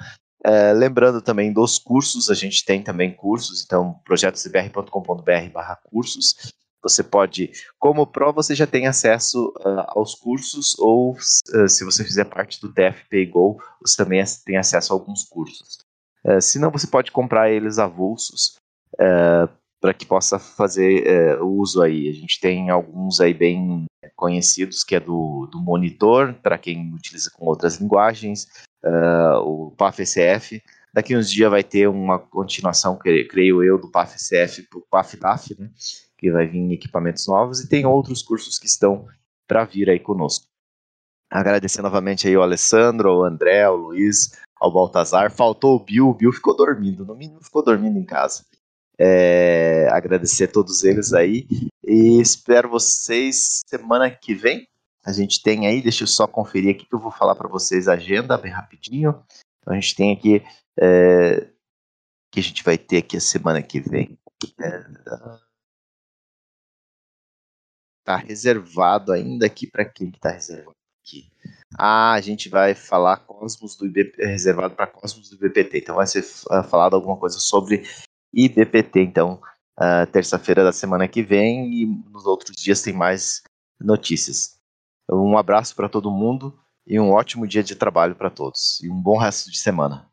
Lembrando também dos cursos, a gente tem também cursos, então projetocbr.com.br barra cursos. Você pode, como Pro, você já tem acesso uh, aos cursos, ou uh, se você fizer parte do TF PayGo, você também tem acesso a alguns cursos. Uh, se não, você pode comprar eles avulsos para que possa fazer uso aí. A gente tem alguns aí bem conhecidos, que é do, do monitor, para quem utiliza com outras linguagens, o PAF-SF. Daqui uns dias vai ter uma continuação, creio eu, do PAF-SF para o PAF-DAF, né, que vai vir equipamentos novos, e tem outros cursos que estão para vir aí conosco. Agradecer novamente aí ao Alessandro, ao André, ao Luiz, ao Baltazar. Faltou o Bill, o Bill ficou dormindo, no mínimo ficou dormindo em casa. É, agradecer a todos eles aí e espero vocês semana que vem. A gente tem aí, deixa eu só conferir aqui que eu vou falar para vocês a agenda bem rapidinho. Então a gente tem aqui é, que a gente vai ter aqui a semana que vem. É, tá reservado ainda aqui para quem que tá reservado aqui? Ah, a gente vai falar Cosmos do IBP, reservado para Cosmos do IBPT. Então vai ser falado alguma coisa sobre DPT. Então, uh, terça-feira da semana que vem e nos outros dias tem mais notícias. Um abraço para todo mundo e um ótimo dia de trabalho para todos. E um bom resto de semana.